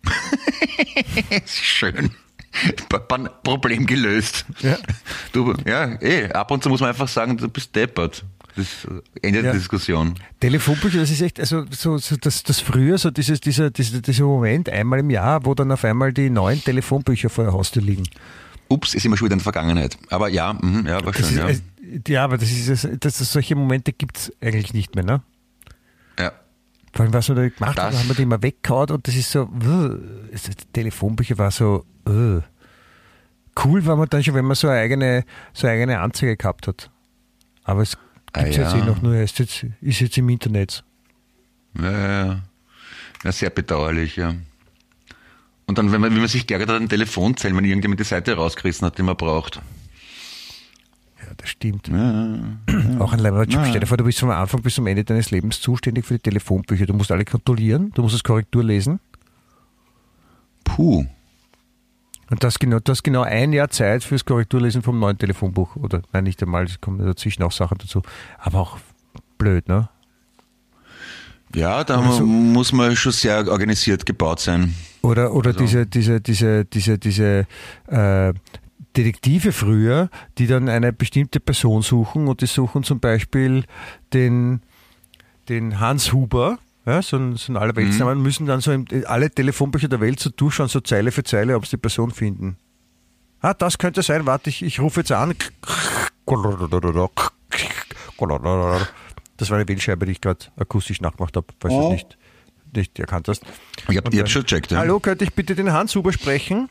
<laughs> Schön. Pa- pa- <laughs> Problem gelöst. Ja. <laughs> Du, ja, eh, ab und zu muss man einfach sagen, du bist deppert. Das endet Ja. die Diskussion. Telefonbücher, das ist echt, also so, so das, das früher, so dieses, dieser, dieser, dieser Moment einmal im Jahr, wo dann auf einmal die neuen Telefonbücher vor der Haustür liegen. Ups, ist immer schon wieder in der Vergangenheit. Aber ja, mhm, ja, war schön, ist, ja. äh, ja, aber das ist, das, das, solche Momente gibt es eigentlich nicht mehr, ne? ja. Vor allem, was wir da gemacht Das- haben, haben wir die immer weggehauen und das ist so, das Telefonbücher war so, cool war man dann schon, wenn man so eine eigene, so eine eigene Anzeige gehabt hat. Aber es Ah, gibt jetzt ja. eh noch nur, ist jetzt, ist jetzt im Internet. Ja, ja, ja. ja, sehr bedauerlich, ja. Und dann, wenn man, wenn man sich geärgert hat an Telefonzellen, wenn irgendjemand die Seite rausgerissen hat, die man braucht. Ja, das stimmt. Ja, <clears throat> Auch ein. Ja. Stell dir vor, du bist vom Anfang bis zum Ende deines Lebens zuständig für die Telefonbücher. Du musst alle kontrollieren, du musst das Korrektur lesen. puh. Und das genau, du hast genau ein Jahr Zeit fürs Korrekturlesen vom neuen Telefonbuch. Oder nein, nicht einmal, es kommen dazwischen auch Sachen dazu. Aber auch blöd, ne? Ja, da Also- muss man schon sehr organisiert gebaut sein. Oder, oder Also- diese, diese, diese, diese, diese äh, Detektive früher, die dann eine bestimmte Person suchen und die suchen zum Beispiel den, den Hans Huber, ja, so ein, so ein Allerweltsnamen, müssen dann so im, alle Telefonbücher der Welt so durchschauen, so Zeile für Zeile, ob sie die Person finden. Ah, das könnte sein, warte, ich, ich rufe jetzt an. Das war eine Wählscheibe, die ich gerade akustisch nachgemacht habe, falls du es nicht, nicht erkannt hast. Ich habe hab schon gecheckt, ja. Hallo, könnte ich bitte den Hans Huber sprechen?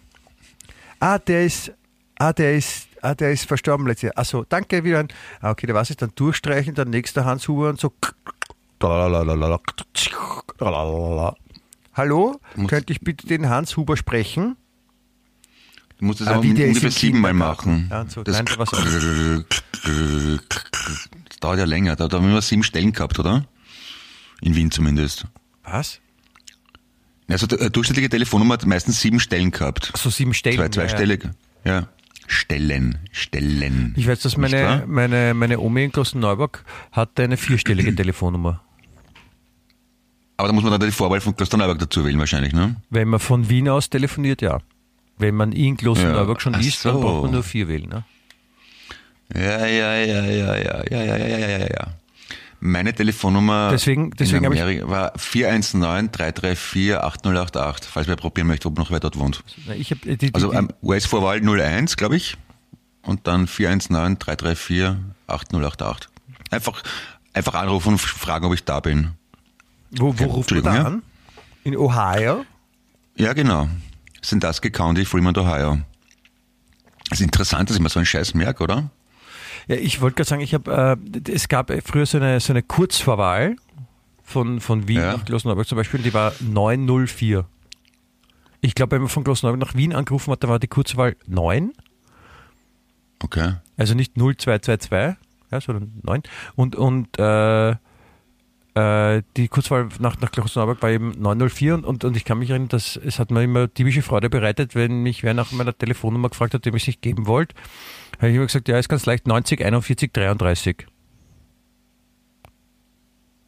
Ah, der ist, ah, der ist, ah, der ist verstorben letztes Jahr. Achso, danke, wieder ein. Ah, okay, da war es dann durchstreichen, dann nächster Hans Huber und so. Hallo, könnte ich bitte den Hans Huber sprechen? Du musst das Ah, der ist ungefähr siebenmal machen. Ja, so. Das, Nein, da war's das dauert ja länger. Da, da haben wir sieben Stellen gehabt, oder? In Wien zumindest. Was? Also die äh, durchschnittliche Telefonnummer hat meistens sieben Stellen gehabt. So sieben Stellen. Zwei, ja, ja. zweistellig. Ja. Stellen, Stellen. Ich weiß, dass meine, meine, meine Omi in Klosterneuburg hatte eine vierstellige Telefonnummer. Aber da muss man dann die Vorwahl von Klosterneuburg dazu wählen wahrscheinlich, ne? Wenn man von Wien aus telefoniert, ja. Wenn man in Klosterneuburg Ja, schon ach ist, dann so. braucht man nur vier wählen. Ne? Ja, ja, ja, ja, ja, ja, ja, ja, ja, ja, ja. Meine Telefonnummer Deswegen- deswegen in Amerika war 419 334 8088, falls wer probieren möchte, ob noch wer dort wohnt. Ich hab, äh, die, die, Also die, ähm, US-Vorwahl 01, glaube ich. Und dann 419 334 8088. Einfach, einfach anrufen und fragen, ob ich da bin. wo, wo ruft man da ja? an? In Ohio? Ja, genau. Sandusky County, Fremont, Ohio. Das ist interessant, dass ich mir so einen Scheiß merke, oder? Ja, ich wollte gerade sagen, ich habe, äh, es gab äh, früher so eine, so eine Kurzvorwahl von, von Wien Ja. nach Klosterneuburg zum Beispiel, die war 904. Ich glaube, wenn man von Klosterneuburg nach Wien angerufen hat, da war die Kurzwahl 9, Okay. also nicht 0222, ja, sondern 9. Und, und äh, äh, die Kurzwahl nach, nach Klosterneuburg war eben 904 und, und, und ich kann mich erinnern, dass es hat mir immer diebische Freude bereitet, wenn mich wer nach meiner Telefonnummer gefragt hat, die ich nicht geben wollte. Habe ich immer gesagt, ja, ist ganz leicht 90 41 33.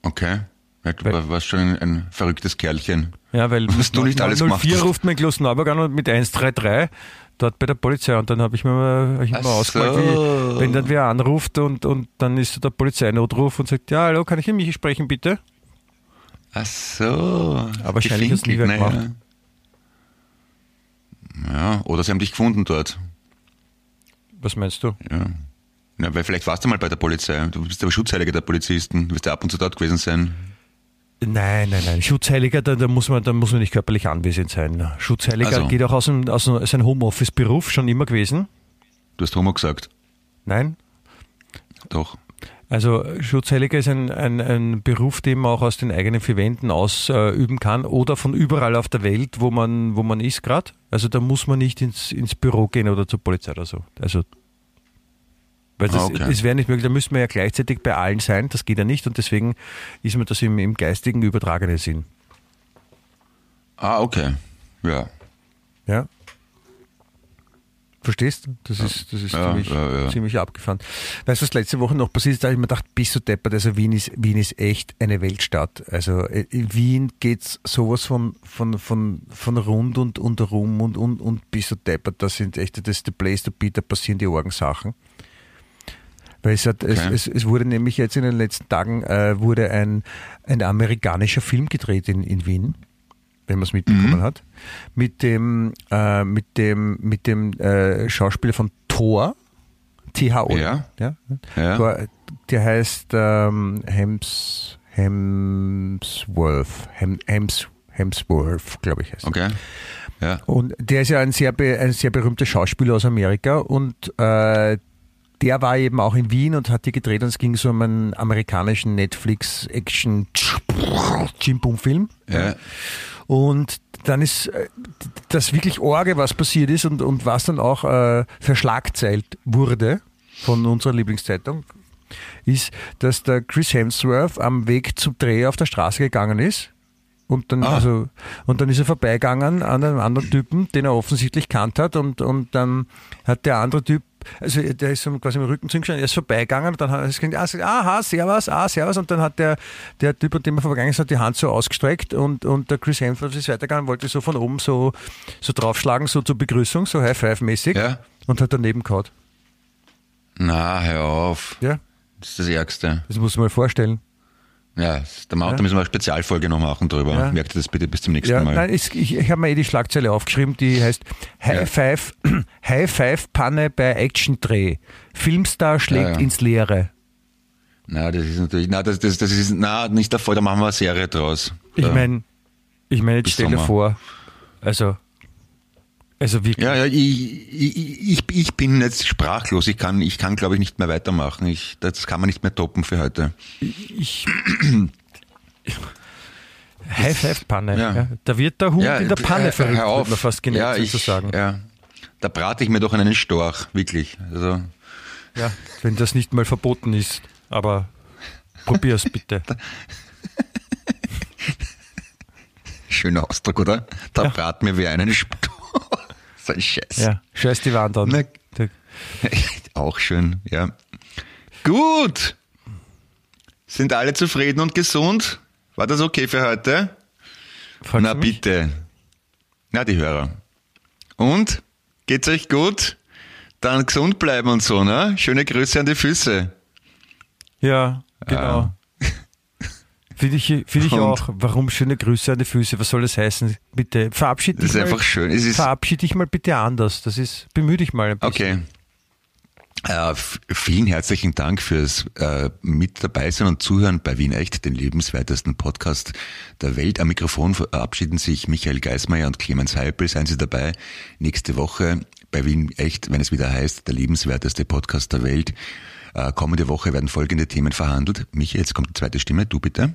Okay. Ja, du warst schon ein, verrücktes Kerlchen. Ja, weil <laughs> Was du nicht alles gemacht 904 hast. ruft mein Klosterneuburg an und mit 133 dort bei der Polizei und dann habe ich mir mal, ich mal ausgemalt, so. wie, wenn dann wer anruft und, und dann ist der Polizeinotruf und sagt, ja, hallo, kann ich mich sprechen, bitte? Ach so. Aber wahrscheinlich hat's nie wer Gefinkelt, gemacht. naja. Ja, oder sie haben dich gefunden dort. Was meinst du? Ja. ja. Weil vielleicht warst du mal bei der Polizei. Du bist aber Schutzheiliger der Polizisten. Du wirst ja ab und zu dort gewesen sein. Nein, nein, nein. Schutzheiliger, da, da, muss man, da muss man nicht körperlich anwesend sein. Schutzheiliger Also. geht auch aus dem, aus ein Homeoffice-Beruf schon immer gewesen. Du hast Homo gesagt. Nein, Doch. Also Schutzheiliger ist ein, ein, ein Beruf, den man auch aus den eigenen vier Wänden ausüben kann oder von überall auf der Welt, wo man, wo man ist gerade. Also da muss man nicht ins, ins Büro gehen oder zur Polizei oder so. Also weil das, Ah, okay. das wäre nicht möglich, da müsste man ja gleichzeitig bei allen sein, das geht ja nicht und deswegen ist man das im, im geistigen übertragenen Sinn. Ah, okay. Ja. Ja. Verstehst du? Das ist, das ist Ja, ziemlich, ja, ja. ziemlich abgefahren. Weißt du, was letzte Woche noch passiert ist? Da habe ich mir gedacht, bist du deppert, also Wien ist, Wien ist echt eine Weltstadt. Also äh, in Wien geht's sowas von, von, von, von rund und, und rum und, und, und bist du deppert. Das sind echt, das ist the place to be, da passieren die Orgensachen. Weil es, hat, es, Okay. es, es wurde nämlich jetzt in den letzten Tagen äh, wurde ein, ein amerikanischer Film gedreht in, in Wien wenn man es mitbekommen hat, mit dem, äh, mit dem, mit dem äh, Schauspieler von Thor, THO. Ja. ja? Ja. Thor, der heißt ähm, Hems, Hemsworth. Hem, Hems, Hemsworth, glaube ich heißt. er. Okay. Ja. Und der ist ja ein sehr, ein sehr berühmter Schauspieler aus Amerika und äh, der war eben auch in Wien und hat die gedreht und es ging so um einen amerikanischen Netflix-Action Jim-Boom-Film. Ja. Und dann ist äh, das wirklich Orge, was passiert ist und, und was dann auch äh, verschlagzeilt wurde von unserer Lieblingszeitung, ist, dass der Chris Hemsworth am Weg zum Dreh auf der Straße gegangen ist. Und dann, Ah. also, und dann ist er vorbeigegangen an einem anderen Typen, den er offensichtlich kannt hat. Und, und dann hat der andere Typ, also der ist so quasi im Rücken zugestanden, er ist vorbeigegangen und dann hat er gesagt, ah, aha, servus, ah, servus. Und dann hat der, der Typ, an dem er vorbeigegangen ist, hat die Hand so ausgestreckt und, und der Chris Hemsworth ist weitergegangen, wollte so von oben so, so draufschlagen, so zur Begrüßung, so High-Five-mäßig. Ja. Und hat daneben gehauen. Na, hör auf. Ja, Das ist das Ärgste. das muss man mal vorstellen. Ja, da, müssen wir eine Spezialfolge noch machen drüber. Ja. Merkt ihr das bitte bis zum nächsten Ja, Mal. nein, ich, ich, ich habe mir eh die Schlagzeile aufgeschrieben, die heißt High Ja. Five, <clears throat> High Five Panne bei Action-Dreh. Filmstar schlägt Ja, ins Leere. Na, das ist natürlich, na, das, das, das ist, na, nicht der Fall, da machen wir eine Serie draus. Ich meine, ich meine, jetzt stell dir vor, also, also wirklich, Ja, ja, ich, ich, ich, ich bin jetzt sprachlos. Ich kann, ich kann, glaube ich, nicht mehr weitermachen. Ich, das kann man nicht mehr toppen für heute. ich, High Five Panne. Ja. Ja. Da wird der Hund in der äh, Panne hör verrückt, würde man fast geneigt ja, ich, zu sagen. Ja, da brate ich mir doch einen Storch, wirklich. Also, Ja, wenn das nicht mal verboten ist. Aber probier's bitte. <laughs> schöner Ausdruck, oder? Da Ja. brat mir wie einen Storch. So ein Scheiß. Ja, scheiß die Wand an. Na, <laughs> Auch schön, ja. Gut. Sind alle zufrieden und gesund? War das okay für heute? Fragst Na bitte. Na, die Hörer. Und? Geht's euch gut? Dann gesund bleiben und so, ne? Schöne Grüße an die Füße. Ja, genau. Finde ich, finde ich Und- auch. Warum schöne Grüße an die Füße? Was soll das heißen? Bitte verabschiede Das dich ist mal. einfach schön. Es ist, Verabschiede dich mal bitte anders. Das ist, bemühe dich mal ein bisschen. okay. Äh, vielen herzlichen Dank fürs äh, mit dabei sein und zuhören bei Wien Echt, den lebenswertesten Podcast der Welt. Am Mikrofon verabschieden sich Michael Geismeier und Clemens Heipel. Seien Sie dabei nächste Woche bei Wien Echt, wenn es wieder heißt, der lebenswerteste Podcast der Welt. Äh, kommende Woche werden folgende Themen verhandelt. Michael, jetzt kommt die zweite Stimme. Du bitte.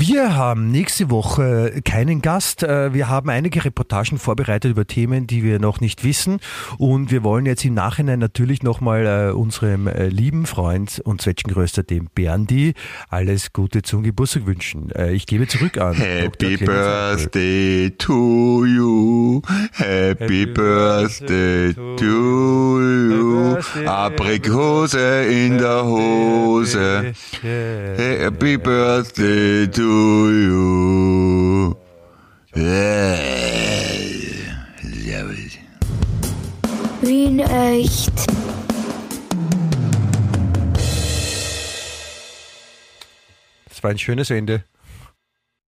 Wir haben nächste Woche keinen Gast. Äh, Wir haben einige Reportagen vorbereitet über Themen, die wir noch nicht wissen. Und wir wollen jetzt im Nachhinein natürlich nochmal äh, unserem äh, lieben Freund und Zwetschgengrößer, dem Berndi, alles Gute zum Geburtstag wünschen. Ich gebe zurück an. Happy. Birthday to you. Happy Happy Birthday birthday to to you. Aprikose in der Hose. Happy Birthday to you. Servus. Wien echt. Das war ein schönes Ende.